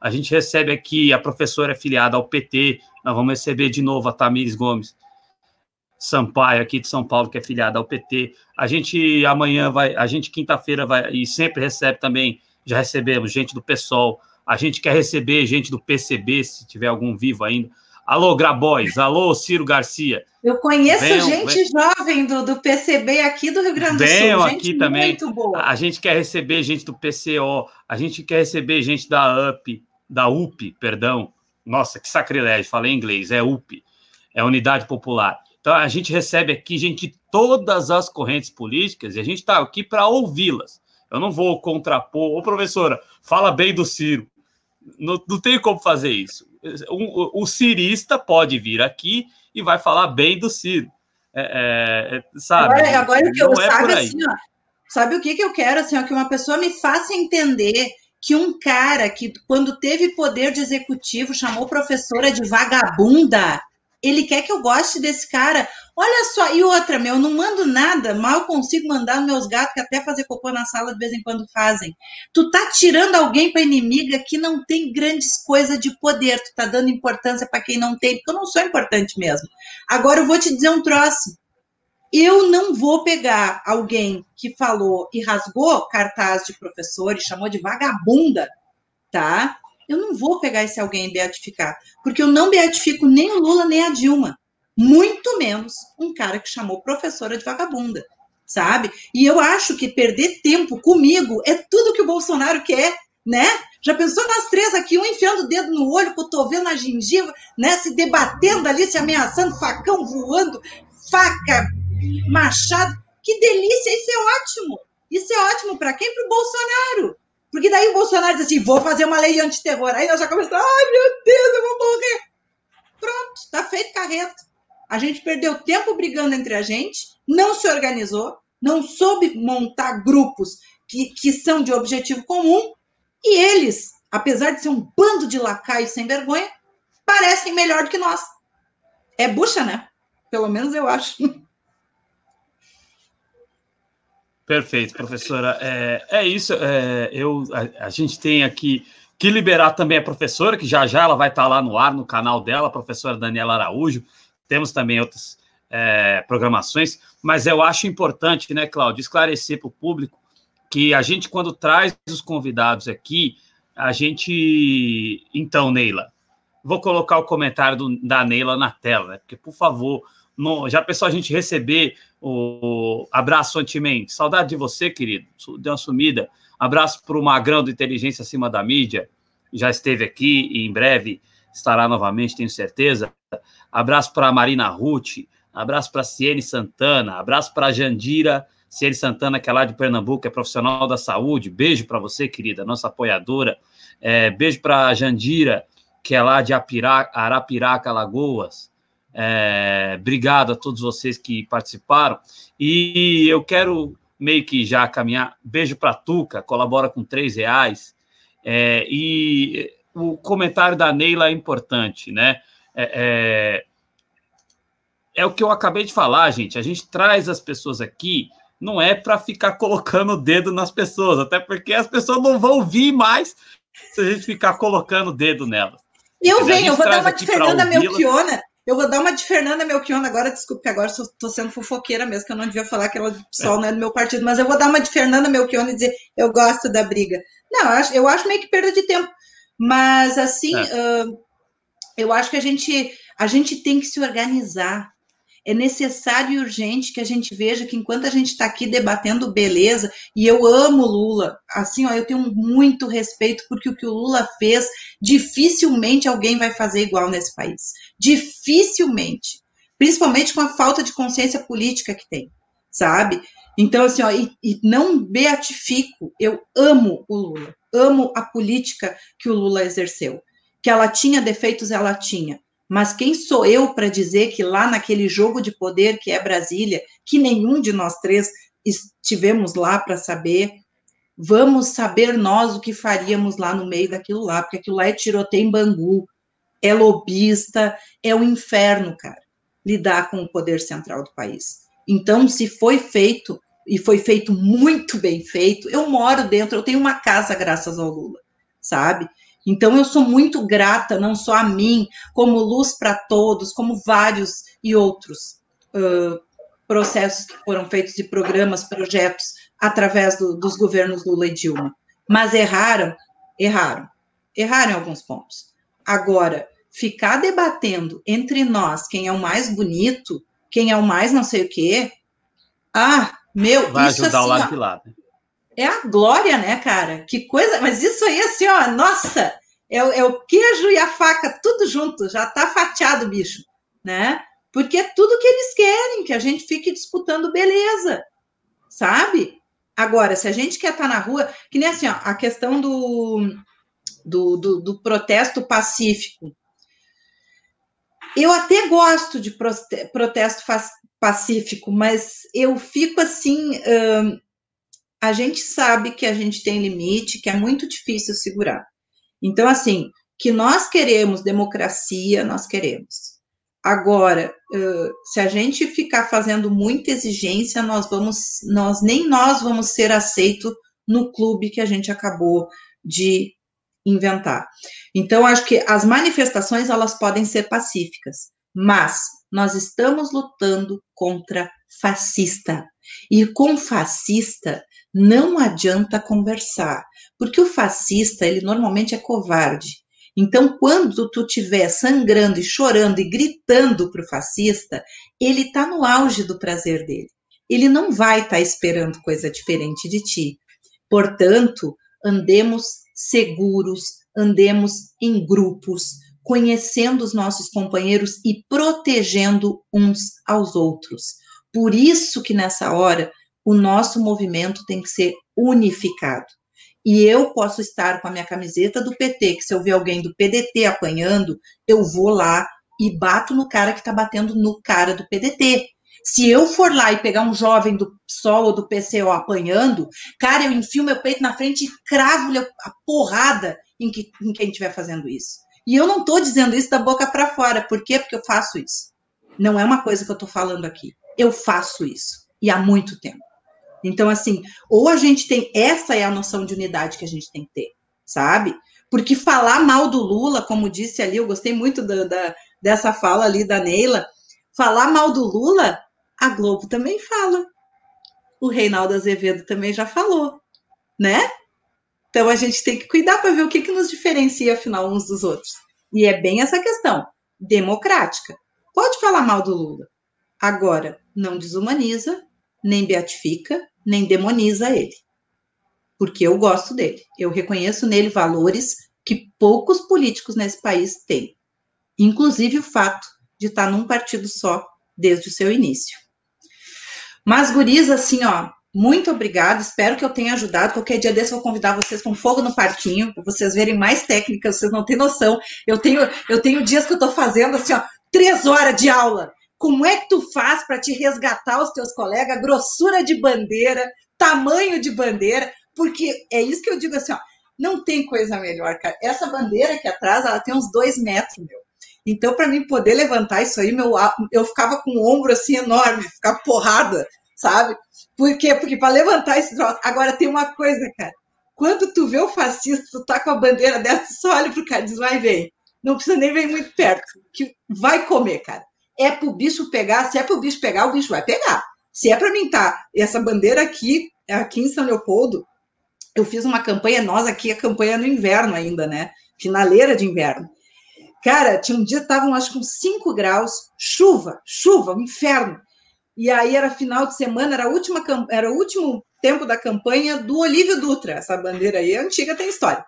a gente recebe aqui a professora afiliada ao PT, nós vamos receber de novo a Tamires Gomes Sampaio, aqui de São Paulo, que é afiliada ao PT. A gente amanhã vai, a gente quinta-feira vai, e sempre recebe também, já recebemos gente do PSOL, a gente quer receber gente do PCB, se tiver algum vivo ainda. Alô, Grabois, alô, Ciro Garcia. Eu conheço venham, gente jovem do, do PCB aqui do Rio Grande do Sul. Gente aqui também. Muito boa. A gente quer receber gente do PCO, a gente quer receber gente da UP, da UP, perdão. Nossa, que sacrilégio, falei em inglês, é UP, é Unidade Popular. Então a gente recebe aqui gente de todas as correntes políticas e a gente está aqui para ouvi-las. Eu não vou contrapor, ô professora, fala bem do Ciro. Não, não tem como fazer isso. O, o, cirista pode vir aqui e vai falar bem do Ciro. É, é, é sabe? Agora, agora que eu é sabe, assim, ó, sabe o que, que eu quero? Assim, ó, que uma pessoa me faça entender que um cara que, quando teve poder de executivo, chamou professora de vagabunda, ele quer que eu goste desse cara. Olha só, e outra, meu, eu não mando nada, mal consigo mandar meus gatos que até fazer cocô na sala de vez em quando fazem. Tu tá tirando alguém para inimiga que não tem grandes coisas de poder, tu tá dando importância para quem não tem, porque eu não sou importante mesmo. Agora eu vou te dizer um troço. Eu não vou pegar alguém que falou e rasgou cartaz de professor e chamou de vagabunda, tá? Eu não vou pegar esse alguém e beatificar, porque eu não beatifico nem o Lula nem a Dilma, muito menos um cara que chamou professora de vagabunda, sabe? E eu acho que perder tempo comigo é tudo que o Bolsonaro quer, né? Já pensou nós três aqui, um enfiando o dedo no olho, cotovelo na gengiva, né? Se debatendo ali, se ameaçando, facão voando, faca, machado. Que delícia! Isso é ótimo! Isso é ótimo para quem? Para o Bolsonaro. Porque daí o Bolsonaro diz assim: vou fazer uma lei antiterror. Aí nós já começamos, ai meu Deus, eu vou morrer. Pronto, está feito carreto. A gente perdeu tempo brigando entre a gente, não se organizou, não soube montar grupos que, que são de objetivo comum, e eles, apesar de ser um bando de lacaios sem vergonha, parecem melhor do que nós. É bucha, né? Pelo menos eu acho. Perfeito, professora. É, é isso. É, eu, a, a, gente tem aqui que liberar também a professora, que já já ela vai estar lá no ar, no canal dela, a professora Daniela Araújo. Temos também outras é, programações, mas eu acho importante, né, Cláudio, esclarecer para o público que a gente, quando traz os convidados aqui, a gente. Então, Neila, vou colocar o comentário do, da Neila na tela, né? Porque, por favor, no, já pensou a gente receber o abraço Antimente? Saudade de você, querido. Deu uma sumida. Abraço para o Magrão do Inteligência Acima da Mídia. Já esteve aqui e em breve estará novamente, tenho certeza. Abraço para a Marina Ruth. Abraço para a Ciene Santana. Abraço para a Jandira Ciene Santana, que é lá de Pernambuco, é profissional da saúde. Beijo para você, querida, nossa apoiadora. É, beijo para a Jandira, que é lá de Apira, Arapiraca, Lagoas. É, obrigado a todos vocês que participaram. E eu quero meio que já caminhar. Beijo para Tuca, colabora com três reais. É, e o comentário da Neila é importante, né? É, é, é, o que eu acabei de falar, gente. A gente traz as pessoas aqui, não é para ficar colocando o dedo nas pessoas, até porque as pessoas não vão vir mais se a gente ficar colocando o dedo nelas. Eu venho, eu vou dar uma de Fernanda Melchiona. Eu vou dar uma de Fernanda Melchiona agora, desculpe, agora estou sendo fofoqueira mesmo, que eu não devia falar que ela só não é do meu partido, mas eu vou dar uma de Fernanda Melchiona e dizer eu gosto da briga. Não, eu acho, eu acho meio que perda de tempo. Mas assim, é. uh, eu acho que a gente, a gente tem que se organizar. É necessário e urgente que a gente veja que enquanto a gente está aqui debatendo beleza, e eu amo Lula, assim, ó, eu tenho muito respeito porque o que o Lula fez, dificilmente alguém vai fazer igual nesse país. Dificilmente. Principalmente com a falta de consciência política que tem, sabe? Então, assim, ó, e, e não beatifico, eu amo o Lula amo a política que o Lula exerceu. Que ela tinha defeitos, ela tinha. Mas quem sou eu para dizer que lá naquele jogo de poder que é Brasília, que nenhum de nós três estivemos lá para saber, vamos saber nós o que faríamos lá no meio daquilo lá, porque aquilo lá é tiroteio em Bangu, é lobista, é o um inferno, cara, lidar com o poder central do país. Então, se foi feito e foi feito muito bem feito. Eu moro dentro, eu tenho uma casa graças ao Lula, sabe? Então eu sou muito grata, não só a mim, como Luz para Todos, como vários e outros uh, processos que foram feitos de programas, projetos através do, dos governos Lula e Dilma. Mas erraram, erraram, erraram em alguns pontos. Agora, ficar debatendo entre nós quem é o mais bonito, quem é o mais não sei o quê, ah, meu, Vai isso ajudar assim, o lado ó, de lá. Né? É a glória, né, cara? Que coisa. Mas isso aí, assim, ó, nossa, é, é o queijo e a faca, tudo junto, já tá fatiado, bicho, né? Porque é tudo que eles querem, que a gente fique disputando beleza, sabe? Agora, se a gente quer estar tá na rua, que nem assim, ó, a questão do, do, do, do protesto pacífico. Eu até gosto de protesto pacífico, mas eu fico assim. A gente sabe que a gente tem limite, que é muito difícil segurar. Então, assim, que nós queremos democracia, nós queremos. Agora, se a gente ficar fazendo muita exigência, nós vamos, nós nem nós vamos ser aceitos no clube que a gente acabou de inventar. Então, acho que as manifestações elas podem ser pacíficas, mas nós estamos lutando contra fascista. E com fascista não adianta conversar, porque o fascista, ele normalmente é covarde. Então, quando tu estiver sangrando e chorando e gritando para o fascista, ele está no auge do prazer dele. Ele não vai estar tá esperando coisa diferente de ti. Portanto, andemos seguros, andemos em grupos, conhecendo os nossos companheiros e protegendo uns aos outros. Por isso que nessa hora o nosso movimento tem que ser unificado. E eu posso estar com a minha camiseta do PT, que se eu ver alguém do PDT apanhando, eu vou lá e bato no cara que está batendo no cara do PDT. Se eu for lá e pegar um jovem do PSOL ou do PCO apanhando, cara, eu enfio meu peito na frente e cravo a porrada em, que, em quem estiver fazendo isso. E eu não estou dizendo isso da boca para fora. Por quê? Porque eu faço isso. Não é uma coisa que eu estou falando aqui. Eu faço isso. E há muito tempo. Então, assim, ou a gente tem. Essa é a noção de unidade que a gente tem que ter, sabe? Porque falar mal do Lula, como disse ali, eu gostei muito da, da dessa fala ali da Neila. Falar mal do Lula, a Globo também fala. O Reinaldo Azevedo também já falou, né? Então a gente tem que cuidar para ver o que, que nos diferencia, afinal, uns dos outros. E é bem essa questão democrática. Pode falar mal do Lula. Agora, não desumaniza, nem beatifica, nem demoniza ele. Porque eu gosto dele. Eu reconheço nele valores que poucos políticos nesse país têm. Inclusive o fato de estar num partido só desde o seu início. Mas, guris, assim, ó, muito obrigada, espero que eu tenha ajudado. Qualquer dia desse eu vou convidar vocês com fogo no parquinho, para vocês verem mais técnicas, vocês não têm noção. Eu tenho, eu tenho dias que eu estou fazendo assim, ó, três horas de aula. Como é que tu faz para te resgatar os teus colegas, grossura de bandeira, tamanho de bandeira? Porque é isso que eu digo assim, ó, Não tem coisa melhor, cara. Essa bandeira aqui atrás, ela tem uns dois metros, meu. Então, para mim poder levantar isso aí, meu, eu ficava com o ombro assim enorme, ficava porrada, sabe? Por quê? Porque para levantar esse troço. Agora tem uma coisa, cara. Quando tu vê o fascista, tu tá com a bandeira dessa, só olha pro cara e diz, vai, vem. Não precisa nem vir muito perto, que vai comer, cara. É pro bicho pegar, se é pro bicho pegar, o bicho vai pegar. Se é para mim tá essa bandeira aqui, aqui em São Leopoldo, eu fiz uma campanha, nós aqui, a campanha no inverno ainda, né? Finaleira de inverno. Cara, tinha um dia, estavam acho que uns 5 graus, chuva, chuva, um inferno. E aí era final de semana, era, última, era o último tempo da campanha do Olívio Dutra. Essa bandeira aí é antiga, tem história.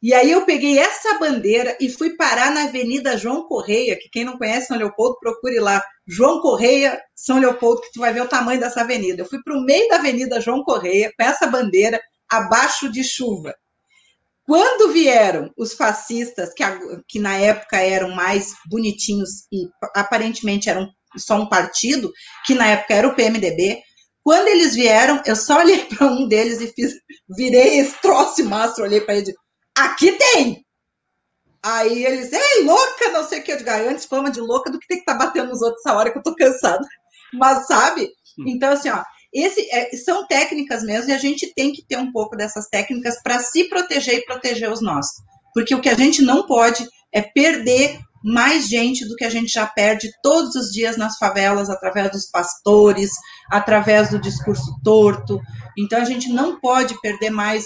E aí eu peguei essa bandeira e fui parar na Avenida João Correia, que quem não conhece São Leopoldo, procure lá. João Correia, São Leopoldo, que tu vai ver o tamanho dessa avenida. Eu fui para o meio da Avenida João Correia com essa bandeira abaixo de chuva. Quando vieram os fascistas, que, que na época eram mais bonitinhos e aparentemente eram só um partido, que na época era o PMDB. Quando eles vieram, eu só olhei para um deles e fiz, virei esse troço mastro, olhei para ele e disse, aqui tem! Aí eles, ei, louca, não sei o que, eu digo, antes fama de louca do que ter que estar tá batendo nos outros essa hora que eu tô cansada. Mas sabe? Hum. Então, assim, ó, esse, é, são técnicas mesmo, e a gente tem que ter um pouco dessas técnicas para se proteger e proteger os nossos. Porque o que a gente não pode é perder mais gente do que a gente já perde todos os dias nas favelas, através dos pastores, através do discurso torto. Então, a gente não pode perder mais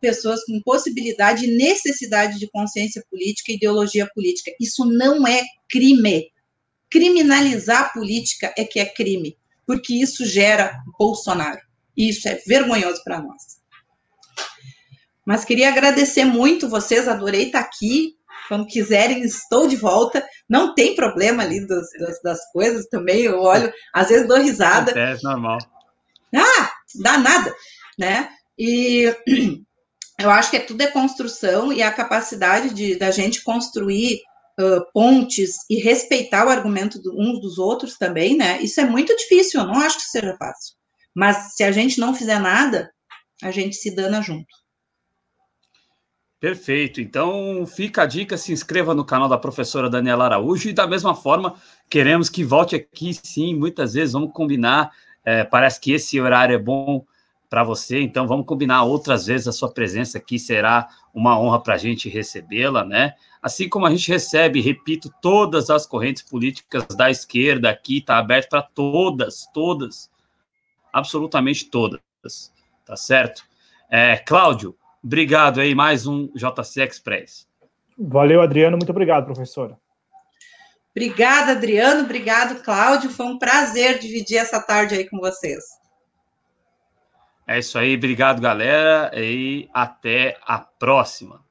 pessoas com possibilidade e necessidade de consciência política e ideologia política. Isso não é crime. Criminalizar a política é que é crime, porque isso gera Bolsonaro. E isso é vergonhoso para nós. Mas queria agradecer muito vocês, adorei estar aqui. Quando quiserem, estou de volta. Não tem problema ali das, das, das coisas também. Eu olho, às vezes dou risada. É, normal. Ah, dá nada, né? E eu acho que é tudo é construção e a capacidade de da gente construir uh, pontes e respeitar o argumento do, uns dos outros também, né? Isso é muito difícil. Eu não acho que seja fácil. Mas se a gente não fizer nada, a gente se dana junto. Perfeito. Então fica a dica, se inscreva no canal da professora Daniela Araújo e da mesma forma queremos que volte aqui, sim, muitas vezes vamos combinar. É, parece que esse horário é bom para você, então vamos combinar outras vezes a sua presença aqui, será uma honra para a gente recebê-la, né? Assim como a gente recebe, repito, todas as correntes políticas da esquerda aqui, está aberto para todas, todas, absolutamente todas, tá certo? É, Cláudio, Obrigado aí, mais um JC Express. Valeu, Adriano. Muito obrigado, professora. Obrigada, Adriano. Obrigado, Cláudio. Foi um prazer dividir essa tarde aí com vocês. É isso aí. Obrigado, galera. E até a próxima.